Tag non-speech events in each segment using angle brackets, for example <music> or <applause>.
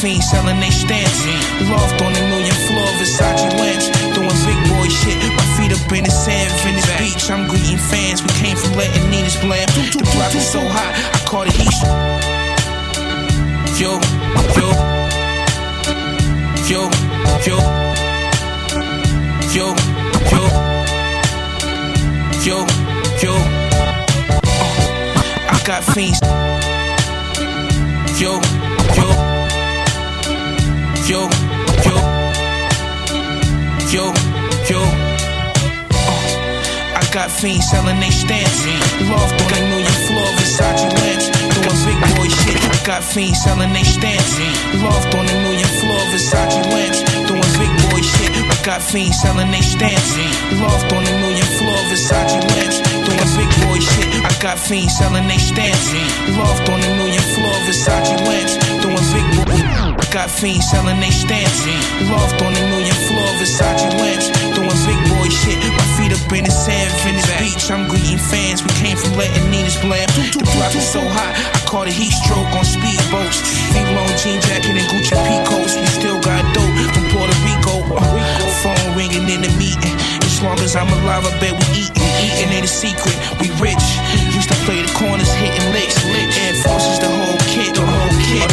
Fiends selling they stamps. Loft on the million floor, Versace lamps. Doing big boy shit. My feet up in the sand, Venice Beach. I'm greeting fans. We came from letting Nina's blam. The block is so hot, I call it heat. Yo, yo. Yo, yo. Yo, yo. Yo, yo. I got fiends. Yo. Uh, I got fiends selling they stamps. Loft on a million floor, Versace lamps. Big boy shit. I got fiends selling they stamps. Loft on a million floor, Versace lamps. Doing big boy shit. I got fiends selling they stamps. Loft on a million floor, Versace lamps. Doing big boy shit. I got fiends selling they stamps. Loft on a million floor, Versace lamps. Doing big boy. I got fiends selling they stamps. Loft on a million floor, Versace lamps. Doing big boy shit. My feet up in the sand, Venice Beach. I'm greeting fans. We came from letting Nina's blam. The block is so hot, I caught a heat stroke on speedboats. Big long jean jacket and Gucci Picos. We still got dope from Puerto Rico. Uh, phone ringing in the meeting. As long as I'm alive, I bet we eating. Eating ain't a secret. We rich. Used to play the corners, hitting licks. Air Forces, the whole kit. The whole kit.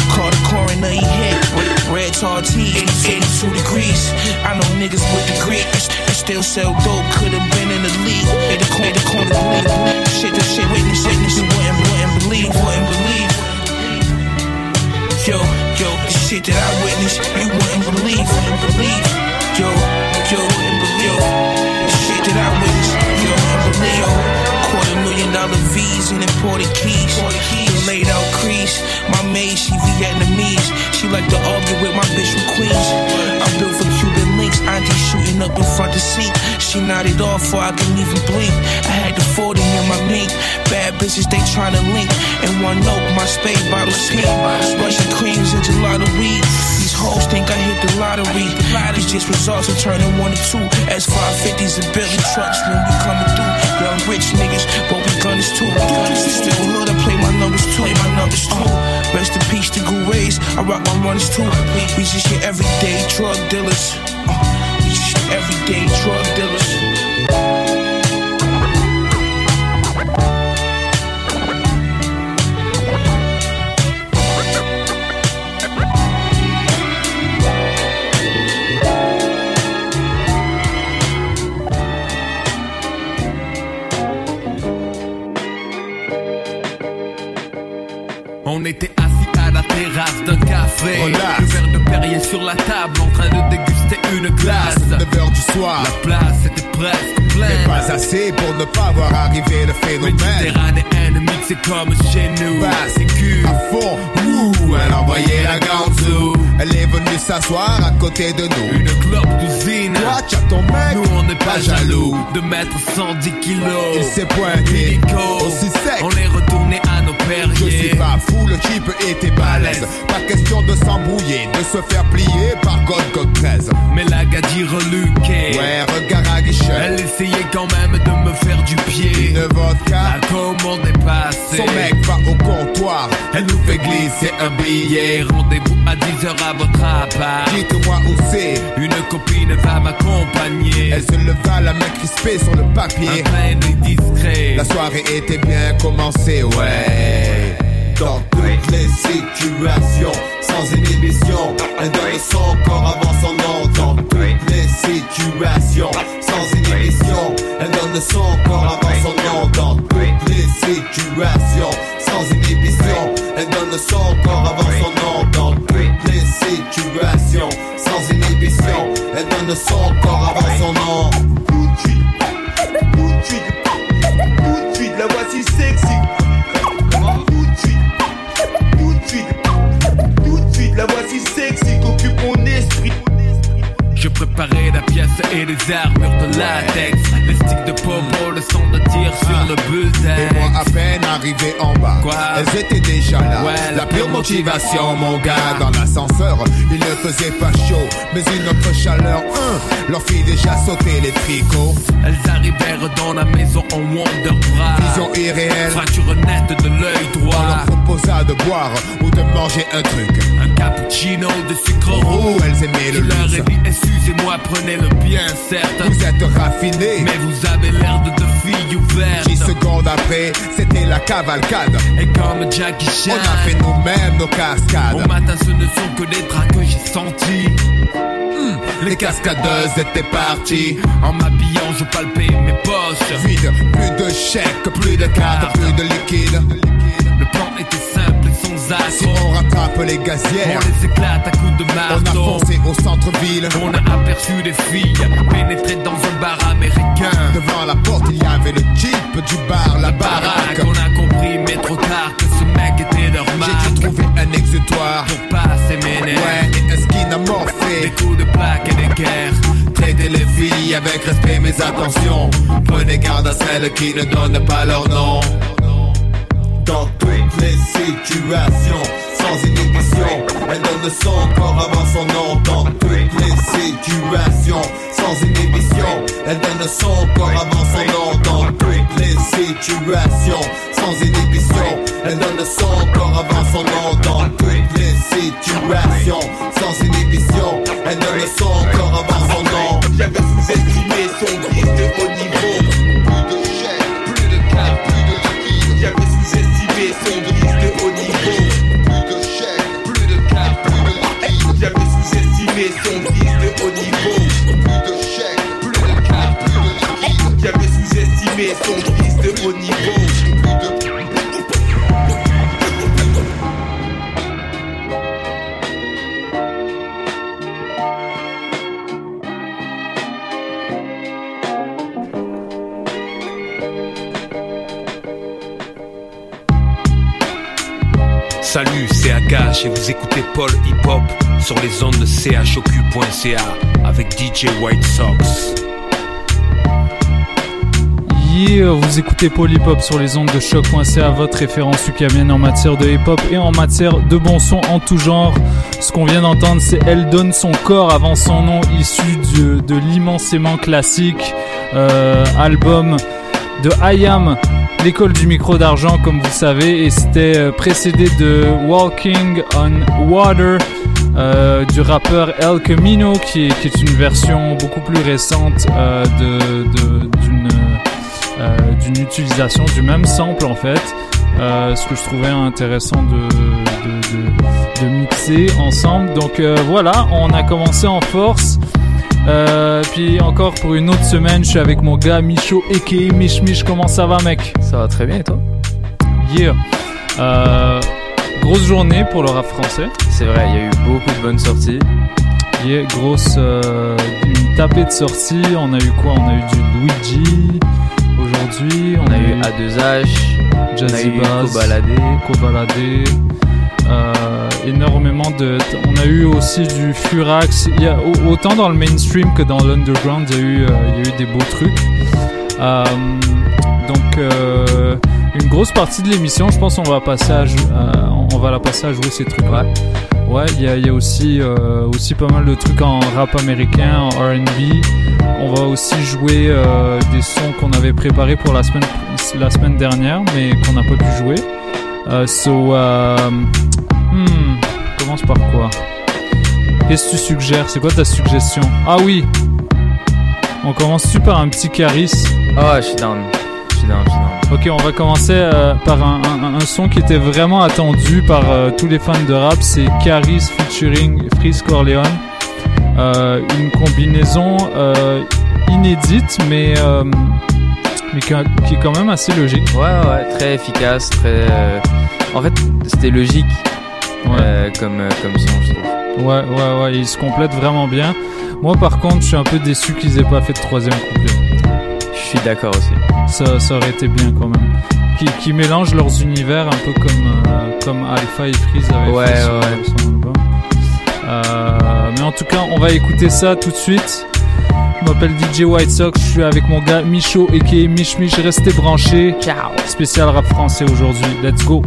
Tartee, 82 degrees. I know niggas with degrees that still sell dope. Could've been in the league. In the corner, the bleed. Shit, that shit, witness, witness. You wouldn't, wouldn't believe, wouldn't believe. Yo, yo, the shit that I witnessed, you wouldn't believe, wouldn't believe. Yo, yo, wouldn't believe. The shit that I witnessed, you wouldn't believe. Quarter million dollar V's and imported keys. My maid, she Vietnamese. She like to argue with my bitch from Queens. I'm built for Cuban links. Auntie shooting up in front of seat. She nodded off before I could even blink. I had the 40 in my mink. Bad bitches, they tryna link. And one note, my spade bottle pink. Russian creams and gelato weed. These hoes think I hit the lottery. These just results are turning one to two. S550s and Bentley trucks when we coming through. Young rich niggas, but we gunners too. Still hood, I play my numbers too. My numbers too. Rest in peace to Gouets. I rock my runners too. We just your everyday drug dealers. Uh, we just your everyday drug dealers. Voir arriver le phénomène. Méditerranéenne mixée comme chez nous. Bah, c'est cul. À fond, ouh, elle envoyait la ganzou. Elle est venue s'asseoir à côté de nous. Une clope d'usine. Toi, tu ton mec. Nous on n'est pas Pas jaloux de mettre 110 kilos. Il s'est pointé. Illico. Aussi sec. On est retourné à Je suis perriers. pas fou, le type était balèze. Pas question de s'embrouiller, de se faire plier par God Code 13. Mais la gadie reluquée. Ouais, regard à guichet. Elle essayait quand même de me faire du pied. Une vodka. La commande est passée. Son mec va au comptoir. Elle nous fait glisser un billet. Rendez-vous à 10h à votre appart. Dites-moi où c'est. Une copine va m'accompagner. Elle se leva, la main crispée sur le Un papier. et discret. La soirée était bien commencée, ouais. Dans toutes les situations, sans inhibition, elle donne son corps avant son nom. Dans toutes les situations, sans inhibition, elle donne son corps avant son nom. Dans toutes les situations, sans inhibition, elle donne son corps avant son nom. Dans toutes les situations, sans inhibition, elle donne son corps avant son nom. Ouais, La pure motivation mon gars. Dans l'ascenseur Il ne faisait pas chaud Mais une autre chaleur hein, Leur fit déjà sauter les tricots. Elles arrivèrent dans la maison en Wonder Bra. Vision irréelle. Fracture nette de l'œil On droit. leur proposa de boire Ou de manger un truc cappuccino de sucre roux. Oh elles aimaient le leur ai dit, excusez-moi, prenez-le bien, certes. Vous êtes raffinés Mais vous avez l'air de deux filles ouvertes. 10 secondes après C'était la cavalcade Et comme Jackie On Chan. a fait nous-mêmes nos Au cascades matin, ce ne sont que des draps que j'ai sentis. Hmm, Les cascadeuses étaient parties En m'habillant, je palpais mes poches. Vide, plus de chèques, plus de cartes, plus de liquide Le plan était Si accroc. on rattrape les On gazières les éclate à coups de On a marteau. foncé au centre-ville On a aperçu des filles pénétrer dans un bar américain. Devant la porte il y avait le jeep du bar, la Baraque, baraque on a compris, mais trop tard, que ce mec était leur J'ai dû trouver un exutoire Pour passer mes nerfs. Ouais, et un skin Des coups de plaque et des guerres. Traitez les filles avec respect mais attention Prenez garde à celles qui ne donnent pas leur nom Dans toutes les situations. Sans inhibition Elle donne son corps avant son nom. Dans toutes les situations. Sans inhibition Elle donne son corps avant son nom. Dans toutes les situations. Sans inhibition Elle donne son corps avant son nom. Dans toutes les situations. Sans inhibition Elle donne son corps avant son nom. J'avais sous-estimé son vice de vice de haut niveau. Salut, c'est Agache et vous écoutez Paul Hip Hop sur les ondes de choq.ca avec DJ White Sox. Vous écoutez Polypop sur les ondes de choc.ca, votre référence ukamienne en matière de hip-hop et en matière de bon son en tout genre. Ce qu'on vient d'entendre, c'est Elle donne son corps avant son nom, issu de, l'immensément classique euh, album de IAM, l'école du micro d'argent, comme vous savez, et c'était euh, précédé de Walking on Water. euh, du rappeur El Camino qui est, une version beaucoup plus récente de- d'une utilisation du même sample en fait. Euh, ce que je trouvais intéressant de, de, de- de mixer ensemble. Donc euh, voilà on a commencé en force. Euh, puis encore pour une autre semaine je suis avec mon gars Micho aka Mich Mich. Comment ça va mec? Ça va très bien et toi? Yeah. Grosse journée pour le rap français. C'est vrai, il y a eu beaucoup de bonnes sorties. Yeah, grosse une tapée de sorties. On a eu quoi? On a eu du Luigi aujourd'hui. On a eu A2H, Jazzy Bass. Kobalade. Euh, énormément de. On a eu aussi du Furax. Il y a, au- autant dans le mainstream que dans l'underground, il y a eu, euh, il y a eu des beaux trucs. Euh, donc euh, une grosse partie de l'émission, je pense, on va passer à- on va la passer à jouer ces trucs-là. Ouais, a, il y a aussi, euh, aussi pas mal de trucs en rap américain, en R&B. On va aussi jouer euh, des sons qu'on avait préparés pour la semaine, la semaine dernière, mais qu'on n'a pas pu jouer. Euh, so, euh, hmm, commence par quoi? Qu'est-ce que tu suggères? C'est quoi ta suggestion? Ah oui On commence super un petit Caris. Ah, je suis down. Je suis down, je suis down. Ok, on va commencer euh, par un, un- un son qui était vraiment attendu par euh, tous les fans de rap. C'est Caris featuring Freeze Corleone. Euh, une combinaison inédite, mais, mais qui, qui est quand même assez logique. Ouais, ouais, très efficace, très. En fait, c'était logique euh, comme, comme son, je trouve. Ouais, ouais, ouais, ils se complètent vraiment bien. Moi, par contre, je suis un peu déçu qu'ils aient pas fait de troisième couplet. Suis d'accord aussi. Ça, ça aurait été bien quand même. Qui, qui mélangent leurs univers un peu comme, euh, comme Alpha et Freeze avaient Ouais, sur ouais. son album. Euh, mais en tout cas, on va écouter ça tout de suite. Je m'appelle DJ White Sox, je suis avec mon gars Micho et qui est Mich Mich. Restez branchés. Ciao. Spécial rap français aujourd'hui. Let's go.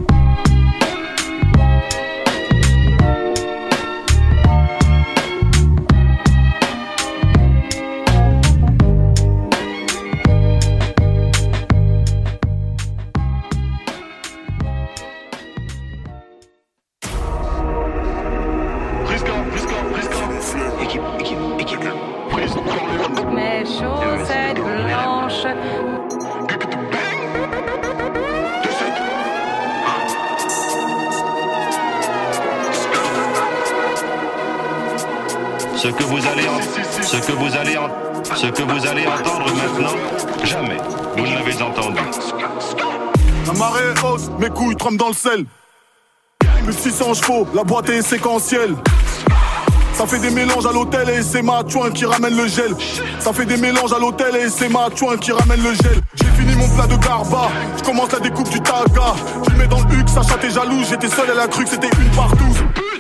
Plus 600 chevaux, la boîte est séquentielle. Ça fait des mélanges à l'hôtel et c'est ma chouin qui ramène le gel. Ça fait des mélanges à l'hôtel et c'est ma chouin qui ramène le gel. J'ai fini mon plat de garba, je commence la découpe du taga. Je le mets dans le huc, Sacha t'es jaloux, j'étais seul, elle a cru que c'était une partout.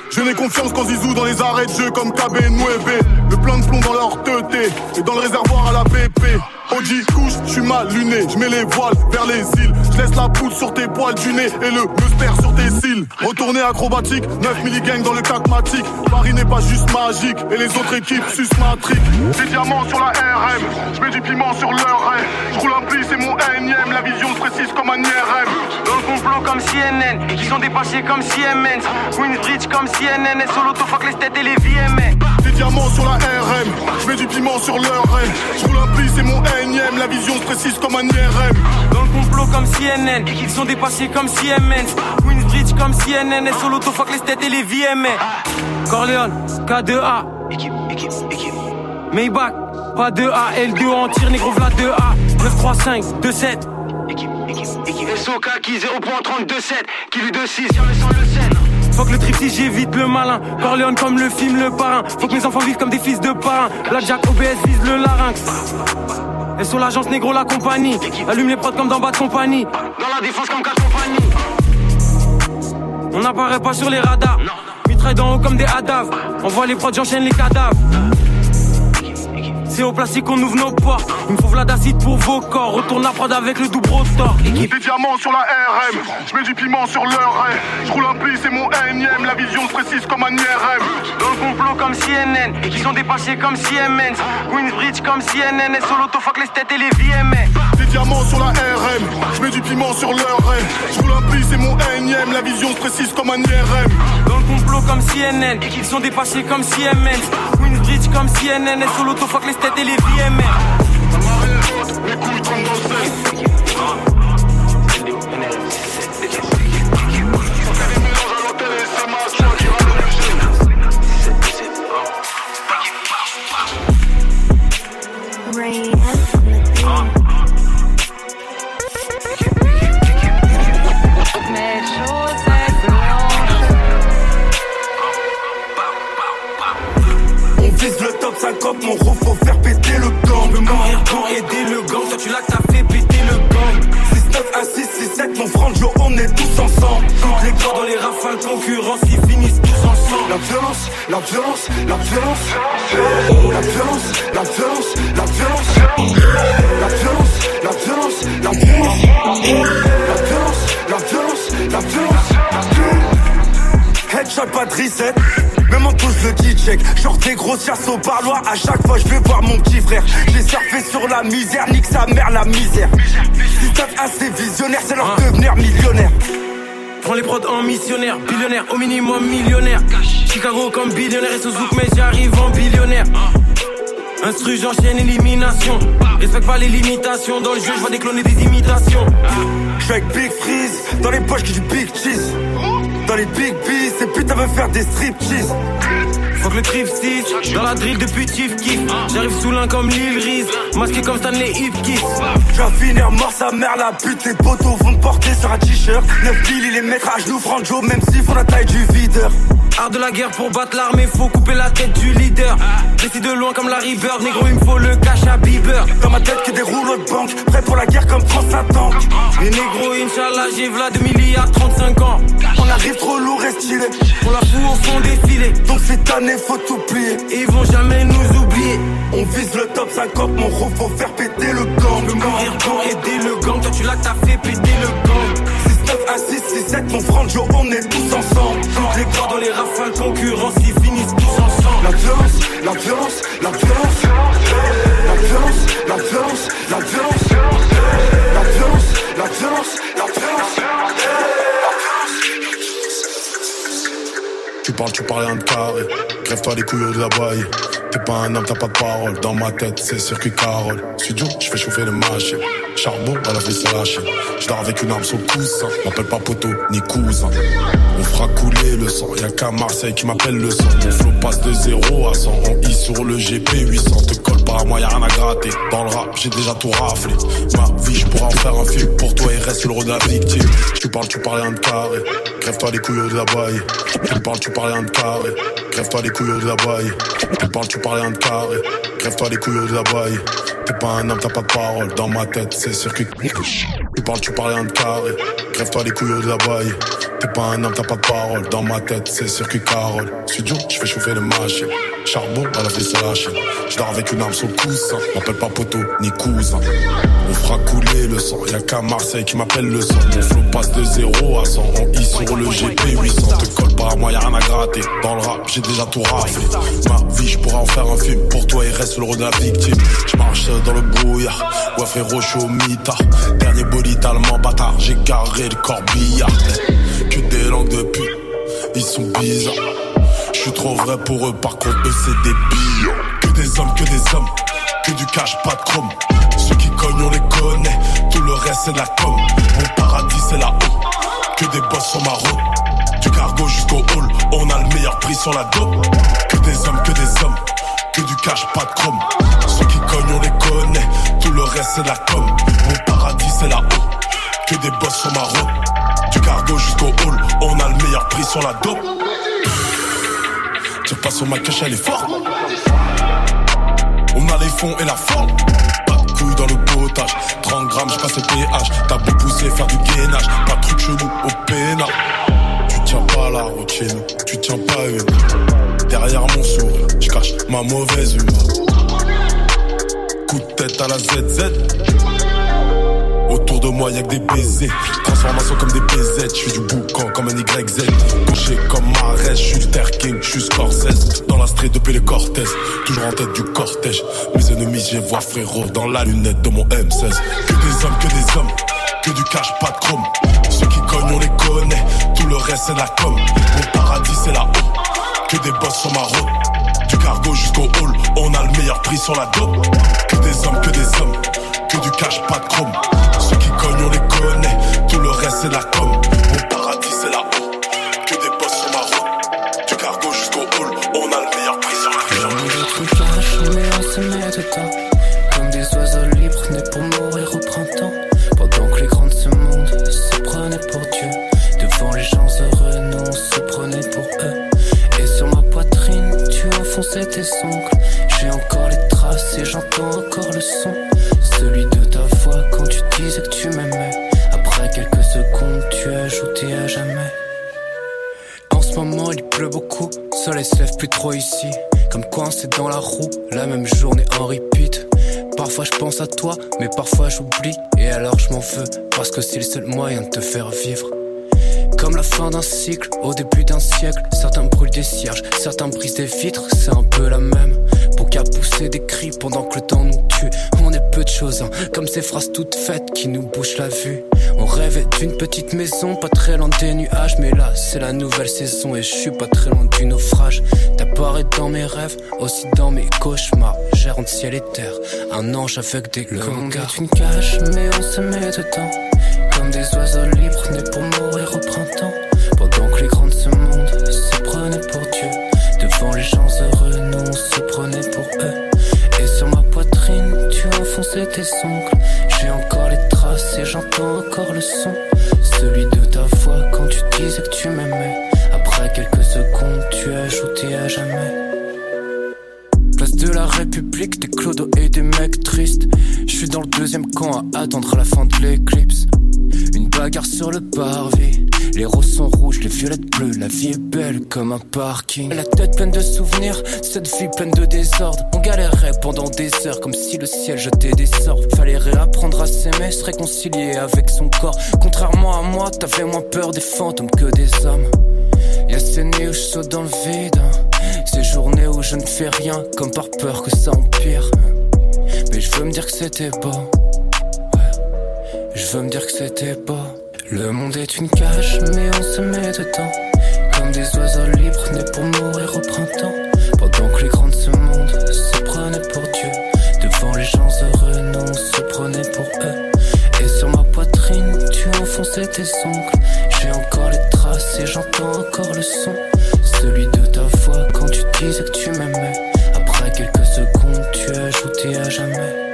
Je n'ai confiance qu'en Zizou dans les arrêts de jeu comme KB Nueve. Le plein de plomb dans leur teuté et dans le réservoir à la BP. Oji couche, je suis mal luné, je mets les voiles vers les îles. Laisse la poudre sur tes poils du nez et le muster sur tes cils. Retourner acrobatique, 9 milligangs dans le catmatique. Paris n'est pas juste magique et les autres équipes sus matrique. Des diamants sur la RM, je mets du piment sur leur raie. Je roule un pli, c'est mon énième, la vision se précise comme un IRM. Dans le complot comme CNN, ils sont dépassés comme Siemens. Queensbridge comme CNN, et solo fuck les têtes et les VMA. Diamants sur la RM, je mets du piment sur leur raie. Je roule un pli, c'est mon énième, la vision se précise comme un IRM. Dans le complot comme CNN, ils sont dépassés comme Siemens. Queensbridge comme CNN, et solo fuck les têtes et les VMA. Corleone, K2A. Équipe, équipe, équipe. Maybach, pas 2A, L2 en tir, négro v'là 2A. 935, 27. Équipe, équipe, équipe. SOK qui 0.327, qui lui 2-6, jamais sans le scène. Fuck le trip si j'évite le malin. Corleone comme le film Le Parrain. Faut que mes enfants vivent comme des fils de parrain. Blackjack OBS vise le larynx. Et sur l'agence négro la compagnie. Allume les prods comme dans bas de compagnie. Dans la défense comme 4 compagnies. On n'apparaît pas sur les radars. Mitraille d'en haut comme des hadaves. On voit les prods, j'enchaîne les cadavres. C'est au plastique qu'on ouvre nos portes. Il me faut Vlad acide pour vos corps. Retourne à prod avec le double rotor. Des diamants sur la RM, je mets du piment sur leur. Je roule un pli, c'est mon énième, la vision se précise comme un IRM. Dans le complot comme CNN, ils sont dépassés comme Siemens. Queensbridge comme CNN, et sur l'auto fuck les têtes et les VMA. Des diamants sur la RM, je mets du piment sur leur. Je roule un pli, c'est mon énième, la vision se précise comme un IRM. Dans le complot comme CNN, ils sont dépassés comme Siemens. Comme CNN, et sur l'auto fuck les têtes et les VMA. Mon gros faut faire péter le gang. Me mourir aider le gang, toi tu l'as t'as fait péter le gang. 6, 9, 1, 6, 6, 7, mon franjo, on est tous ensemble. Les corps dans les rafales, concurrence, ils finissent tous ensemble. La la violence. La violence, la violence, la violence. La violence, la violence, la violence. La violence, la violence, Pas de reset. Même en touche le D-check. Genre des grosses chasses au parloir. À chaque fois, je vais voir mon petit frère. J'ai surfé sur la misère. Nique sa mère, la misère. T'as assez visionnaire, c'est leur devenir millionnaire. Prends les prods en missionnaire, billionnaire, au minimum millionnaire. Chicago comme billionnaire et Suzuki, mais j'arrive en billionnaire. Instru, j'enchaîne élimination. Respecte pas les limitations. Dans le jeu, je vois décloner des imitations. J'suis avec Big Freeze. Dans les poches, que du Big Cheese. Dans les Big Bees, ces putes veulent faire des striptease. Faut que le trip 6 Dans la drill depuis Chief Keef. J'arrive sous l'un comme Lil Reese. Masqué comme Stanley Hipkiss Je vais finir mort sa mère la pute Les potos vont te porter sur un t-shirt. 9 billes il les mettra à genoux Franjo Même s'ils font la taille du videur Art de la guerre pour battre l'armée Faut couper la tête du leader. Décide de loin comme la River Négro il me faut le cash à Bieber. Dans ma tête que des rouleaux de banque Prêt pour la guerre comme France tank Les négros Inch'Allah j'ai v'là 2 milliards 35 ans. On arrive trop lourd et stylé On la fout au fond des filets. Donc cette année faut tout plier. Ils vont jamais nous oublier. On vise le top 50 Mon gros faut faire péter le gang. Me mourir quand aider le gang. Toi tu l'as t'as fait péter le gang. 6, 9, 1, 6, 6, 7 Mon franjo on est tous ensemble. Les corps dans les rafales Concurrence ils finissent tous ensemble. La violence, la violence, la violence. La violence, la violence, la violence. La violence, la violence, la violence. Tu parles, tu parles de carré. Crève-toi les couilles de la baille. T'es pas un homme, t'as pas de parole. Dans ma tête, c'est circuit Carole. Studio, je fais chauffer les machines. Charbon, à la vie, lâché. Je dors avec une arme sur le coussin. M'appelle pas poteau, ni cousin. On fera couler le sang. Y'a qu'à Marseille qui m'appelle le sang. Mon flow passe de 0 à 100. On I sur le GP 800. Te colle pas à moi, y'a rien à gratter. Dans le rap, j'ai déjà tout raflé. Ma vie, je pourrais en faire un film. Pour toi, il reste le rôle de la victime. Tu parles, tu parles de carré. Crève-toi les couilles de la baille. Tu parles, tu parles de carré. Crève-toi les couilles de la baille. Tu parles, tu parles de carré. Crève-toi les couilles de la baille. T'es pas un homme, t'as pas de parole. Dans ma tête, c'est circuit. Tu parles, tu parles de carré. Crève-toi les couilles de la baille. T'es pas un homme, t'as pas de parole. Dans ma tête, c'est circuit Carole. Studio, je fais chauffer les machines. Charbon, à la vie, c'est lâché. Je dors avec une arme sur le coussin. M'appelle pas poteau, ni cousin. On fera couler le sang. Y'a qu'à Marseille qui m'appelle le sang. Mon flow passe de 0 à 100. On I sur le GP 800. Te colle pas à moi, y'a rien à gratter. Dans le rap, j'ai déjà tout raflé. Ma vie, je pourrais en faire un film. Pour toi, il reste le rôle de la victime. Je marche dans le brouillard. Ouais, frérot, je suis au mitard. Dernier bolide allemand, bâtard. J'ai garé le corbillard. Ils sont bizarres. Je suis trop vrai pour eux, par contre, eux, c'est des billes. Que des hommes, que des hommes. Que du cash, pas de chrome. Ceux qui cognent, on les connaît. Tout le reste, c'est la com. Mon paradis, c'est là-haut. Que des boss sur ma. Du cargo jusqu'au hall. On a le meilleur prix sur la dope. Que des hommes, que des hommes. Que du cash, pas de chrome. Ceux qui cognent, on les connaît. Tout le reste, c'est la com. Mon paradis, c'est là-haut. Que des boss sur ma. Du cargo jusqu'au hall. On a le meilleur prix sur la dope. Tire pas sur ma cache, elle est forte. On a les fonds et la forme. Pas de dans le potage. 30 grammes, j'ai passé péage. T'as beau pousser, faire du gainage. Pas de truc chelou au pénal. Tu tiens pas la nous. Tu tiens pas une. Derrière mon sourire, je cache ma mauvaise humeur. coup de tête à la ZZ. De moi y'a que des baisers. Transformation comme des BZ Je suis du boucan comme un YZ Couché comme Marès Je suis le Terre King, Scorsese. Dans la street depuis les Cortez Toujours en tête du cortège. Mes ennemis j'ai vois frérot Dans la lunette de mon M16 Que des hommes, que des hommes Que du cash, pas de chrome. Ceux qui cognent on les connaît Tout le reste c'est la com. Mon paradis c'est la haut Que des boss sur ma route. Du cargo jusqu'au hall On a le meilleur prix sur la dope. Que des hommes, que des hommes que du cash, pas de chrome. Ceux qui cognent, on les connaît. Tout le reste, c'est la com. Mon paradis, c'est la haut. Que des boss sur ma route. Du cargo jusqu'au hall. On a le meilleur prix sur la Le monde est une cage, mais on se met dedans. Comme des oiseaux libres nés pour mourir au printemps. Pendant que les grands de ce monde se prenaient pour Dieu. Devant les gens heureux, nous on se prenait pour eux. Et sur ma poitrine, tu enfonçais tes ongles. J'ai encore les traces et j'entends encore le son. Soleil se lève plus trop ici. Comme coincé dans la roue, la même journée en repeat. Parfois je pense à toi, mais parfois j'oublie. Et alors je m'en veux, parce que c'est le seul moyen de te faire vivre. Comme la fin d'un cycle, au début d'un siècle, certains brûlent des cierges, certains brisent des vitres, c'est un peu la même. Qu'à pousser des cris pendant que le temps nous tue, on est peu de choses, hein, comme ces phrases toutes faites qui nous bouchent la vue. On rêvait d'une petite maison, pas très loin des nuages, mais là c'est la nouvelle saison et je suis pas très loin du naufrage. T'apparais dans mes rêves, aussi dans mes cauchemars, gérant ciel et terre, un ange avec des Le monde est une cage, mais on se met dedans. Comme des oiseaux libres nés pour mourir au printemps. Tes ongles. J'ai encore les traces et j'entends encore le son. Celui de ta voix quand tu disais que tu m'aimais. Après quelques secondes, tu as ajouté à jamais. Place de la République, des clodos et des mecs tristes. Je suis dans le deuxième camp à attendre la fin de l'éclipse. Une bagarre sur le parvis. Les roses sont rouges, les violettes bleues. La vie est belle comme un parking. La tête pleine de souvenirs, cette vie pleine de désordre. On galérait pendant des heures comme si le ciel jetait des sorts. Fallait réapprendre à s'aimer, se réconcilier avec son corps. Contrairement à moi, t'avais moins peur des fantômes que des hommes. Y'a ces nuits où je saute dans le vide. Ces journées où je ne fais rien, comme par peur que ça empire. Mais je veux me dire que c'était beau. Ouais. Je veux me dire que c'était beau. Le monde est une cage, mais on se met dedans. Comme des oiseaux libres nés pour mourir au printemps. Pendant que les grands de ce monde se prenaient pour Dieu. Devant les gens heureux, nous on se prenait pour eux. Et sur ma poitrine, tu enfonçais tes ongles. J'ai encore les traces et j'entends encore le son. Celui de ta voix quand tu disais que tu m'aimais. Après quelques secondes, tu ajouté à jamais.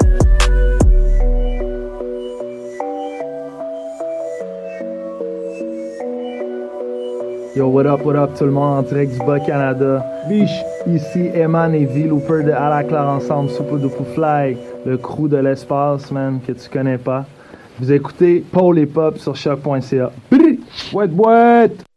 Yo, what up, what up tout le monde en direct du Bas-Canada. Biche, ici Eman et V Looper de À la Claire ensemble, Super Duper Fly, le crew de l'espace, man, que tu connais pas. Vous écoutez Paul et Pop sur choc.ca. Brrr! Boîte, boîte!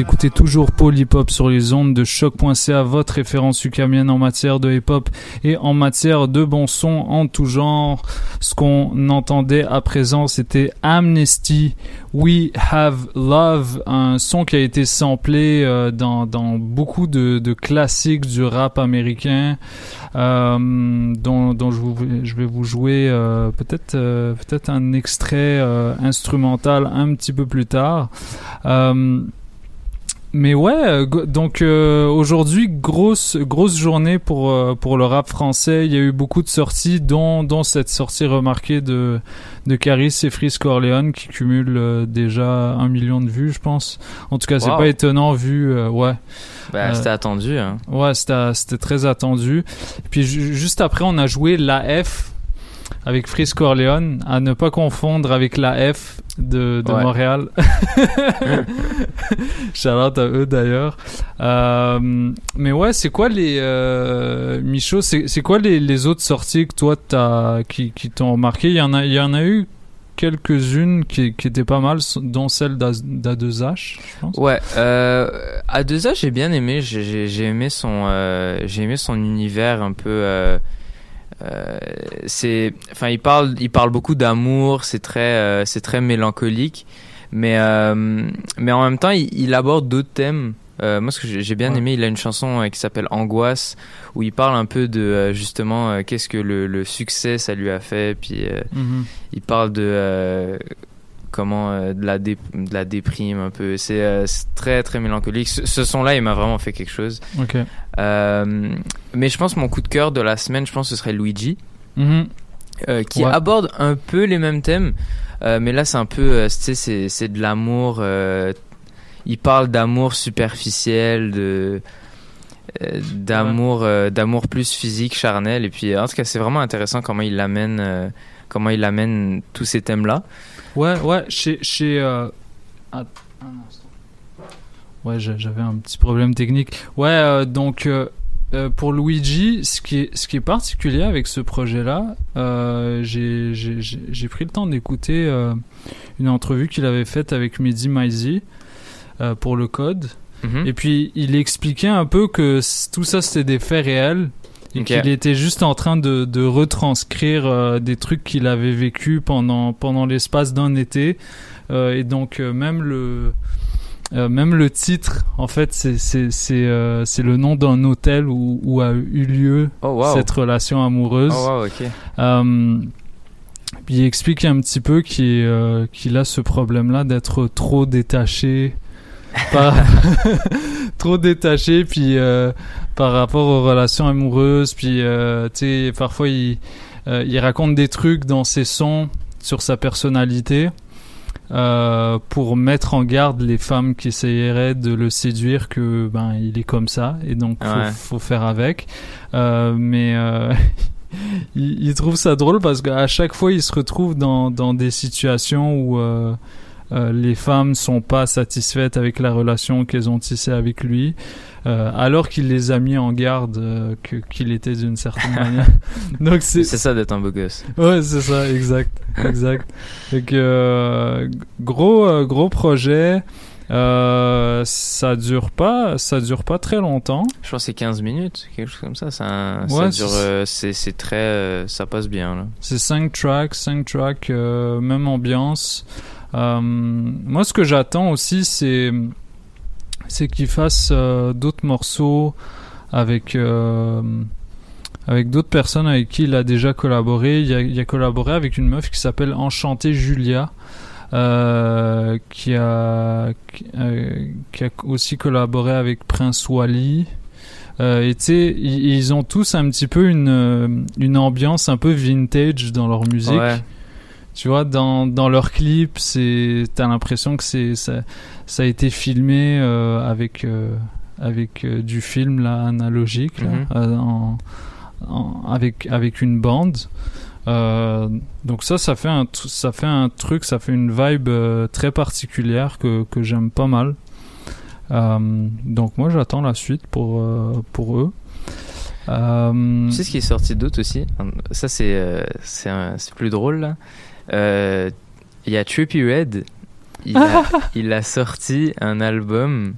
Écoutez toujours Hop sur les ondes de choc.ca, votre référence ukamienne en matière de hip hop et en matière de bon son en tout genre. Ce qu'on entendait à présent, c'était Amnesty, We Have Love, un son qui a été samplé euh, dans, beaucoup de, classiques du rap américain, euh, dont, je, vais vous jouer euh, peut-être peut-être un extrait instrumental un petit peu plus tard. Mais ouais, euh, donc euh, aujourd'hui grosse grosse journée pour euh, pour le rap français. Il y a eu beaucoup de sorties, dont dont cette sortie remarquée de de Caris et Freeze Corleone qui cumule euh, déjà un million de vues, je pense. En tout cas, c'est Wow. pas étonnant vu, ouais. Bah, c'était attendu. Hein. Ouais, c'était c'était très attendu. Puis ju- juste après, on a joué la F avec Freeze Corleone, à ne pas confondre avec la F de, de Ouais. Montréal. <laughs> Shout-out à eux d'ailleurs. Euh, mais ouais, c'est quoi les euh, Michaud, c'est quoi les, les autres sorties que toi t'as qui, qui t'ont marqué? Il y en a il y en a eu quelques-unes qui, qui étaient pas mal, dont celle d'A2H, je pense. Ouais, euh, à deux a j'ai bien aimé. J'ai- aimé son, euh, j'ai aimé son univers un peu. Euh, c'est, enfin, il parle, il parle beaucoup d'amour. C'est très, euh, c'est très mélancolique, mais euh, mais en même temps, il, il aborde d'autres thèmes. Euh, moi, ce que j'ai bien Ouais. aimé, il a une chanson euh, qui s'appelle Angoisse, où il parle un peu de euh, justement qu'est-ce que le, le succès ça lui a fait, puis Mhm. il parle de comment euh, de la dé- de la déprime un peu. C'est euh, très très mélancolique. Ce, ce son-là, il m'a vraiment fait quelque chose. Euh, mais je pense que mon coup de cœur de la semaine, je pense que ce serait Luigi, Mhm. euh, qui Ouais. aborde un peu les mêmes thèmes. Mais là, c'est un peu, tu sais, c'est c'est de l'amour. il parle d'amour superficiel, de d'amour d'amour plus physique charnel et puis en tout cas c'est vraiment intéressant comment il amène comment il amène tous ces thèmes là Ouais, ouais, chez. chez euh, att- un instant. Ouais, j'a- j'avais un petit problème technique. Ouais, euh, donc euh, pour Luigi, ce qui est, ce qui est particulier avec ce projet-là, j'ai pris le temps d'écouter une entrevue qu'il avait faite avec Mehdi Maizi pour le code. Mhm. Et puis il expliquait un peu que tout ça c'était des faits réels et qu'il était juste en train de, de retranscrire euh, des trucs qu'il avait vécu pendant pendant l'espace d'un été. Euh, et donc euh, même le même le titre en fait c'est c'est le nom d'un hôtel où, où a eu lieu Oh, wow. cette relation amoureuse. Oh, wow, puis il explique un petit peu qu'il qu'il a ce problème-là d'être trop détaché, par... <laughs> trop détaché, puis euh, par rapport aux relations amoureuses, puis euh, tu sais parfois il euh, il raconte des trucs dans ses sons sur sa personnalité. pour mettre en garde les femmes qui essaieraient de le séduire que ben il est comme ça et donc faut, Ouais. faut faire avec mais <laughs> il, il trouve ça drôle parce qu'à chaque fois, il se retrouve dans, dans des situations où euh, les femmes sont pas satisfaites avec la relation qu'elles ont tissée avec lui, euh, alors qu'il les a mis en garde euh, que qu'il était d'une certaine <laughs> manière. Donc c'est C'est ça d'être un beau gosse. Ouais, c'est ça, exact, exact. Euh, gros gros projet. Euh, ça dure pas, ça dure pas très longtemps. Je pense que c'est 15 minutes, quelque chose comme ça. Ça, ça Ouais, dure, c'est- euh, c'est c'est très, euh, ça passe bien là. C'est 5 tracks, 5 tracks, même ambiance. Euh, moi, ce que j'attends aussi, c'est c'est qu'il fasse euh, d'autres morceaux avec euh, avec d'autres personnes avec qui il a déjà collaboré. Il a, collaboré avec une meuf qui s'appelle Enchantée Julia. qui a qui, a aussi collaboré avec Prince Wally et tu sais, ils, ont tous un petit peu une, une ambiance un peu vintage dans leur musique. Tu vois, dans, dans leurs clips, t'as l'impression que c'est, ça, ça a été filmé euh, avec, euh, avec euh, du film là, analogique, là, Mhm. en, en- avec, avec une bande. Donc ça, ça fait un, ça fait un truc, ça fait une vibe très particulière que, que j'aime pas mal. Donc moi, j'attends la suite pour, pour eux. Euh, Tu sais ce qui est sorti d'autre aussi? Ça, c'est euh, plus drôle là. Euh, Il y a Trippy Red. Il a, <laughs> il a sorti un album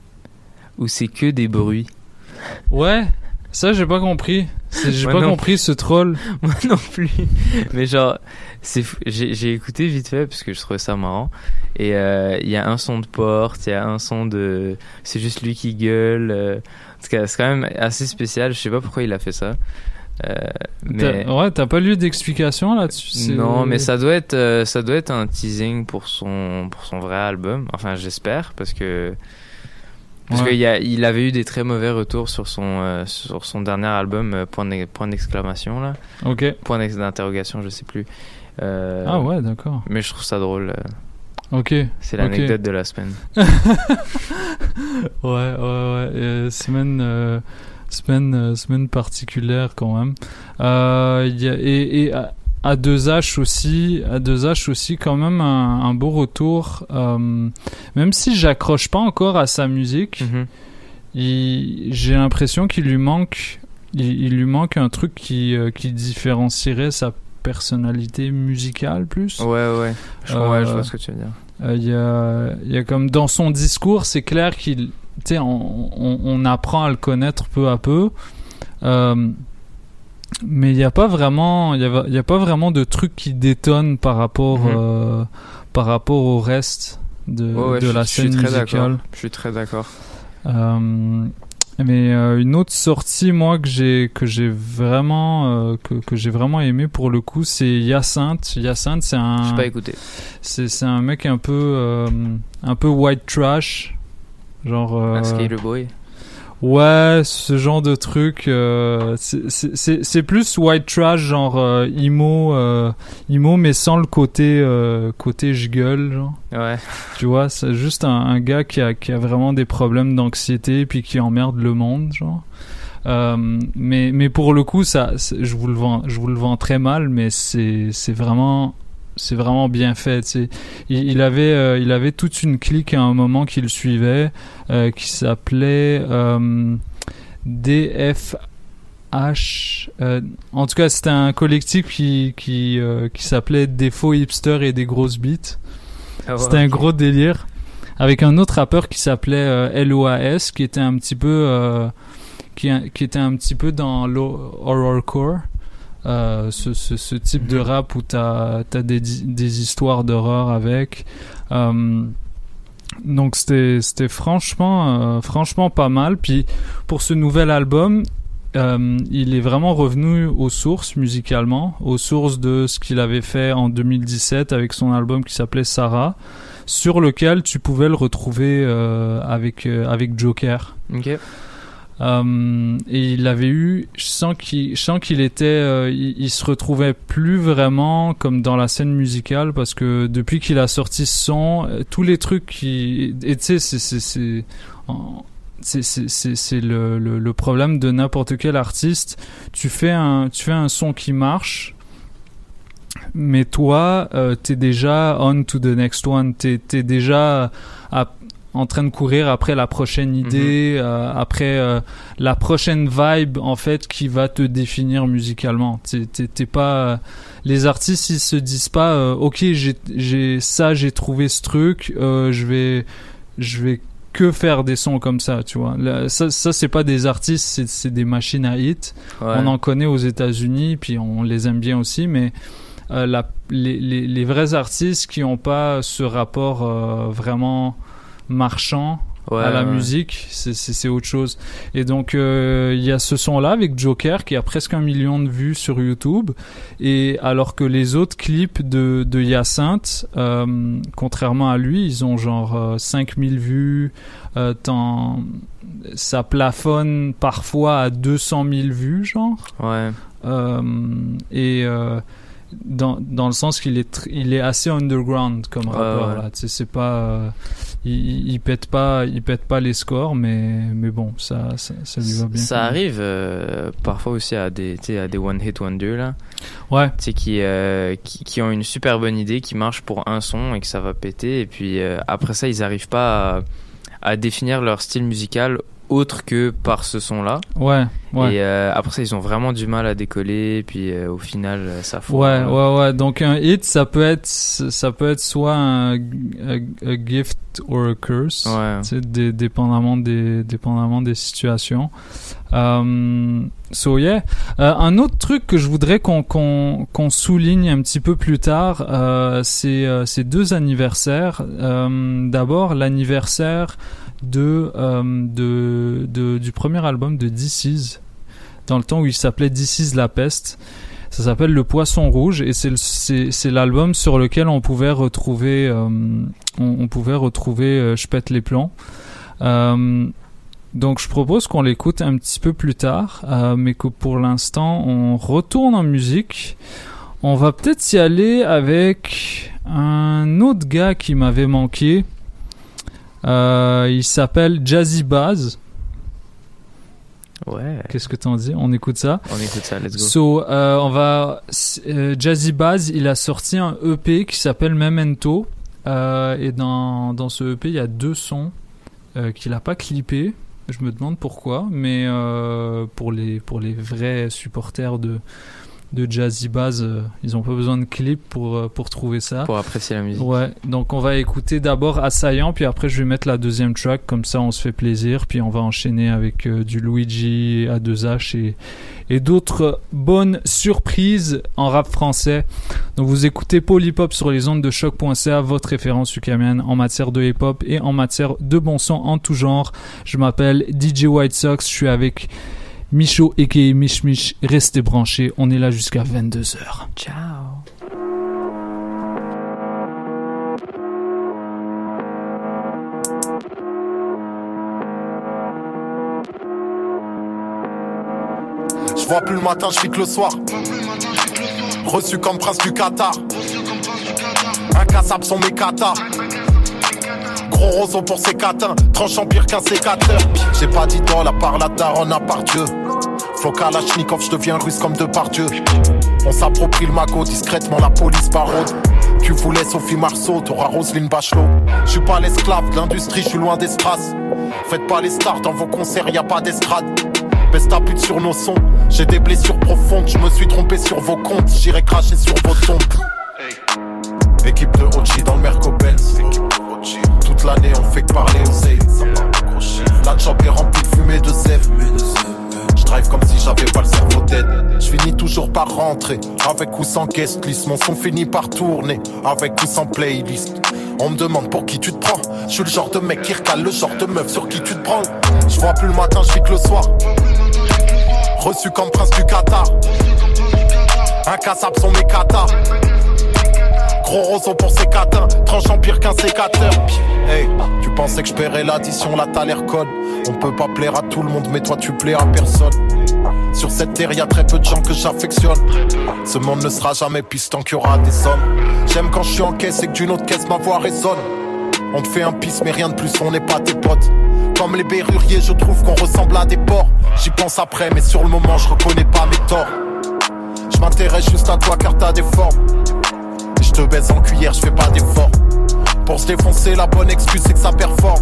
où c'est que des bruits. Ouais, ça j'ai pas compris. J'ai pas compris ce troll. <laughs> Moi non plus. Mais genre, c'est fou. j'ai j'ai écouté vite fait parce que je trouvais ça marrant. Et euh, il y a un son de porte, il y a un son de. C'est juste lui qui gueule. euh. En tout cas, c'est quand même assez spécial. Je sais pas pourquoi il a fait ça. Euh, mais Ouais, t'as pas lu d'explication là-dessus non, mais ça doit être euh, ça doit être un teasing pour son pour son vrai album. Enfin, j'espère parce que parce Ouais. qu'il avait eu des très mauvais retours sur son euh, sur son dernier album euh, point d'ex- point d'exclamation là. Ok. Point d'interrogation, je sais plus. Euh, Ah ouais, d'accord. Mais je trouve ça drôle. Ok. C'est l'anecdote de la semaine. <laughs> ouais, ouais, ouais. semaine, semaine, euh, semaine particulière quand même. Euh, il y a, et, et à, à 2H aussi, à 2H aussi quand même un, un beau retour. euh, même si j'accroche pas encore à sa musique, Mhm. j'ai l'impression qu'il lui manque, il, il lui manque un truc qui, euh, qui différencierait sa personnalité musicale plus. Ouais, ouais. Je, Euh, ouais, je vois ce que tu veux dire. Il y, a, y a comme dans son discours, c'est clair qu'il, tu sais, on, on, on apprend à le connaître peu à peu, Euh, mais il n'y a pas vraiment, il y y a pas vraiment de truc qui détonne par rapport, Mhm. euh, par rapport au reste de, Ouais, ouais, de je, la je suis scène musicale. Je suis très d'accord. Euh, mais euh, une autre sortie moi que j'ai que j'ai vraiment euh, que, que j'ai vraiment aimé pour le coup c'est Hyacinthe Hyacinthe c'est un J'ai pas écouté. c'est c'est un mec un peu euh, un peu white trash genre euh, Un skater boy. ouais ce genre de truc euh, c'est- plus white trash genre euh, emo euh, emo mais sans le côté euh, côté je gueule genre Ouais. tu vois, c'est juste un, un gars qui a, qui a vraiment des problèmes d'anxiété puis qui emmerde le monde, genre. Euh, mais, mais pour le coup, ça, je vous le vends, je vous le vends très mal, mais c'est, c'est vraiment, c'est vraiment bien fait. Il, il avait, euh, il avait toute une clique à un moment qui le suivait, euh, qui s'appelait euh, DFH. euh, en tout cas, c'était un collectif qui, qui, qui s'appelait Des faux hipsters et des grosses bites. Ah ouais, C'était un gros délire. Avec un autre rappeur qui s'appelait LOAS, qui était un petit peu, qui, qui était un petit peu dans l'horrorcore. Euh, ce, ce, ce type de rap où t'as as des, des histoires d'horreur avec. Euh, donc c'était franchement euh, franchement pas mal. Puis pour ce nouvel album, il est vraiment revenu aux sources musicalement, aux sources de ce qu'il avait fait en 2017 avec son album qui s'appelait Sarah, sur lequel tu pouvais le retrouver avec avec Joker. Ok. Euh, et il avait eu, je sens qu'il, je qu'il était, euh, il, se retrouvait plus vraiment comme dans la scène musicale parce que depuis qu'il a sorti ce son, euh, tous les trucs qui, et tu sais, c'est, c'est, le, le, le problème de n'importe quel artiste. Tu fais un, tu fais un son qui marche, mais toi, euh, t'es déjà on to the next one. T'es es déjà en train de courir après la prochaine idée, euh, après euh, la prochaine vibe en fait qui va te définir musicalement. T'es- pas euh, les artistes ils se disent pas ok j'ai ça j'ai trouvé ce truc je vais je vais que faire des sons comme ça tu vois Là, ça ça c'est pas des artistes c'est c'est des machines à hit Ouais. on en connaît aux États-Unis puis on les aime bien aussi mais la, les, les, les vrais artistes qui ont pas ce rapport vraiment marchand Ouais, à la ouais. musique, c'est- autre chose. Et donc euh, il y a ce son-là avec Joker qui a presque un million de vues sur YouTube, et alors que les autres clips de, de Hyacinthe, euh, contrairement à lui, ils ont genre euh, 5000 vues, euh, tant- ça plafonne parfois à 200 000 vues, genre. Ouais. Et dans, dans le sens qu'il est, il est assez underground comme Ouais, rappeur ouais. Tu sais, c'est pas, euh, il, il- pète pas, il pète pas les scores, mais mais bon, ça, ça, ça lui va bien. Ça arrive euh, parfois aussi à des, à des one hit wonder là. Ouais. Tu qui, euh, qui qui ont une super bonne idée, qui marche pour un son et que ça va péter, et puis euh, après ça ils arrivent pas à, à définir leur style musical autre que par ce son là. Ouais, ouais. Et euh, après ça ils ont vraiment du mal à décoller, puis euh, au final euh, ça foire. Ouais, ouais, ouais. Donc un hit, ça peut être, ça peut être soit un, a, a gift or a curse, Ouais. tu sais, dé- dépendamment des, dépendamment des situations. Um, so yeah. Euh, un autre truc que je voudrais qu'on qu'on qu'on souligne un petit peu plus tard, euh, c'est euh, c'est deux anniversaires. D'abord l'anniversaire de, euh, de du premier album de DC's dans le temps où il s'appelait is la peste. Ça s'appelle Le Poisson Rouge et c'est l'album sur lequel on pouvait retrouver euh, on, pouvait retrouver euh, Je pète les plombs. Donc je propose qu'on l'écoute un petit peu plus tard, mais que pour l'instant on retourne en musique. On va peut-être y aller avec un autre gars qui m'avait manqué. Euh, il s'appelle Jazzy Baz. Ouais. Qu'est-ce que t'en dis? On écoute ça. On écoute ça, let's go. So, euh, on va. euh, Jazzy Baz, il a sorti un EP qui s'appelle Memento. Et dans, dans ce EP, il y a deux sons qu'il a pas clippés. Je me demande pourquoi, mais pour les pour les vrais supporters de de Jazzy Baz, euh, ils ont pas besoin de clip pour euh, pour trouver ça. Pour apprécier la musique. Ouais, donc on va écouter d'abord Assaillant, puis après je vais mettre la deuxième track, comme ça on se fait plaisir, puis on va enchaîner avec euh, du Luigi A2H et, et d'autres bonnes surprises en rap français. Donc vous écoutez Polypop sur les ondes de choc.ca, votre référence ukamienne en matière de hip-hop et en matière de bon son en tout genre. Je m'appelle DJ White Sox, je suis avec Micho et Mich Mich, restez branchés, on est là jusqu'à 22h. Ciao. Je vois plus le matin, je que le soir. Reçu comme prince du Qatar. Incassable sont mes katas. Roseau pour ses catins, tranchant pire qu'un sécateur. J'ai pas d'idole à part la daronne à part Dieu. Flo Kalachnikov, je deviens russe comme de par Dieu. On s'approprie le magot discrètement, la police parode. Tu voulais Sophie Marceau, t'auras Roselyne Bachelot. Je suis pas l'esclave de l'industrie, je suis loin des strass. Faites pas les stars dans vos concerts, y a pas d'estrade. Baisse ta pute sur nos sons. J'ai des blessures profondes, je me suis trompé sur vos comptes. J'irai cracher sur vos tombes. Équipe de OG dans le Merco-Benz. L'année on fait que parler au save. La job est remplie de fumée de zève. Je drive comme si j'avais pas le cerveau dead. Je finis toujours par rentrer, avec ou sans guest list. Mon son finit par tourner, avec ou sans playlist. On me demande pour qui tu te prends. Je suis le genre de mec qui recale le genre de meuf sur qui tu te prends. Je vois plus le matin, je que le soir. Reçu comme prince du Qatar. Incassable sont mes katas. Gros roseau pour ses catins, tranchant pire qu'un sécateur. Hey, tu pensais que je paierais l'addition, là t'as l'air conne. On peut pas plaire à tout le monde, mais toi tu plais à personne. Sur cette terre, y a très peu de gens que j'affectionne. Ce monde ne sera jamais piste tant qu'il y aura des hommes. J'aime quand je suis en caisse et que d'une autre caisse ma voix résonne. On te fait un pisse, mais rien de plus, on n'est pas tes potes. Comme les berruriers, je trouve qu'on ressemble à des porcs. J'y pense après, mais sur le moment, je reconnais pas mes torts. Je m'intéresse juste à toi car t'as des formes. Je te baise en cuillère, je fais pas d'effort. Pour se défoncer, la bonne excuse c'est que ça performe.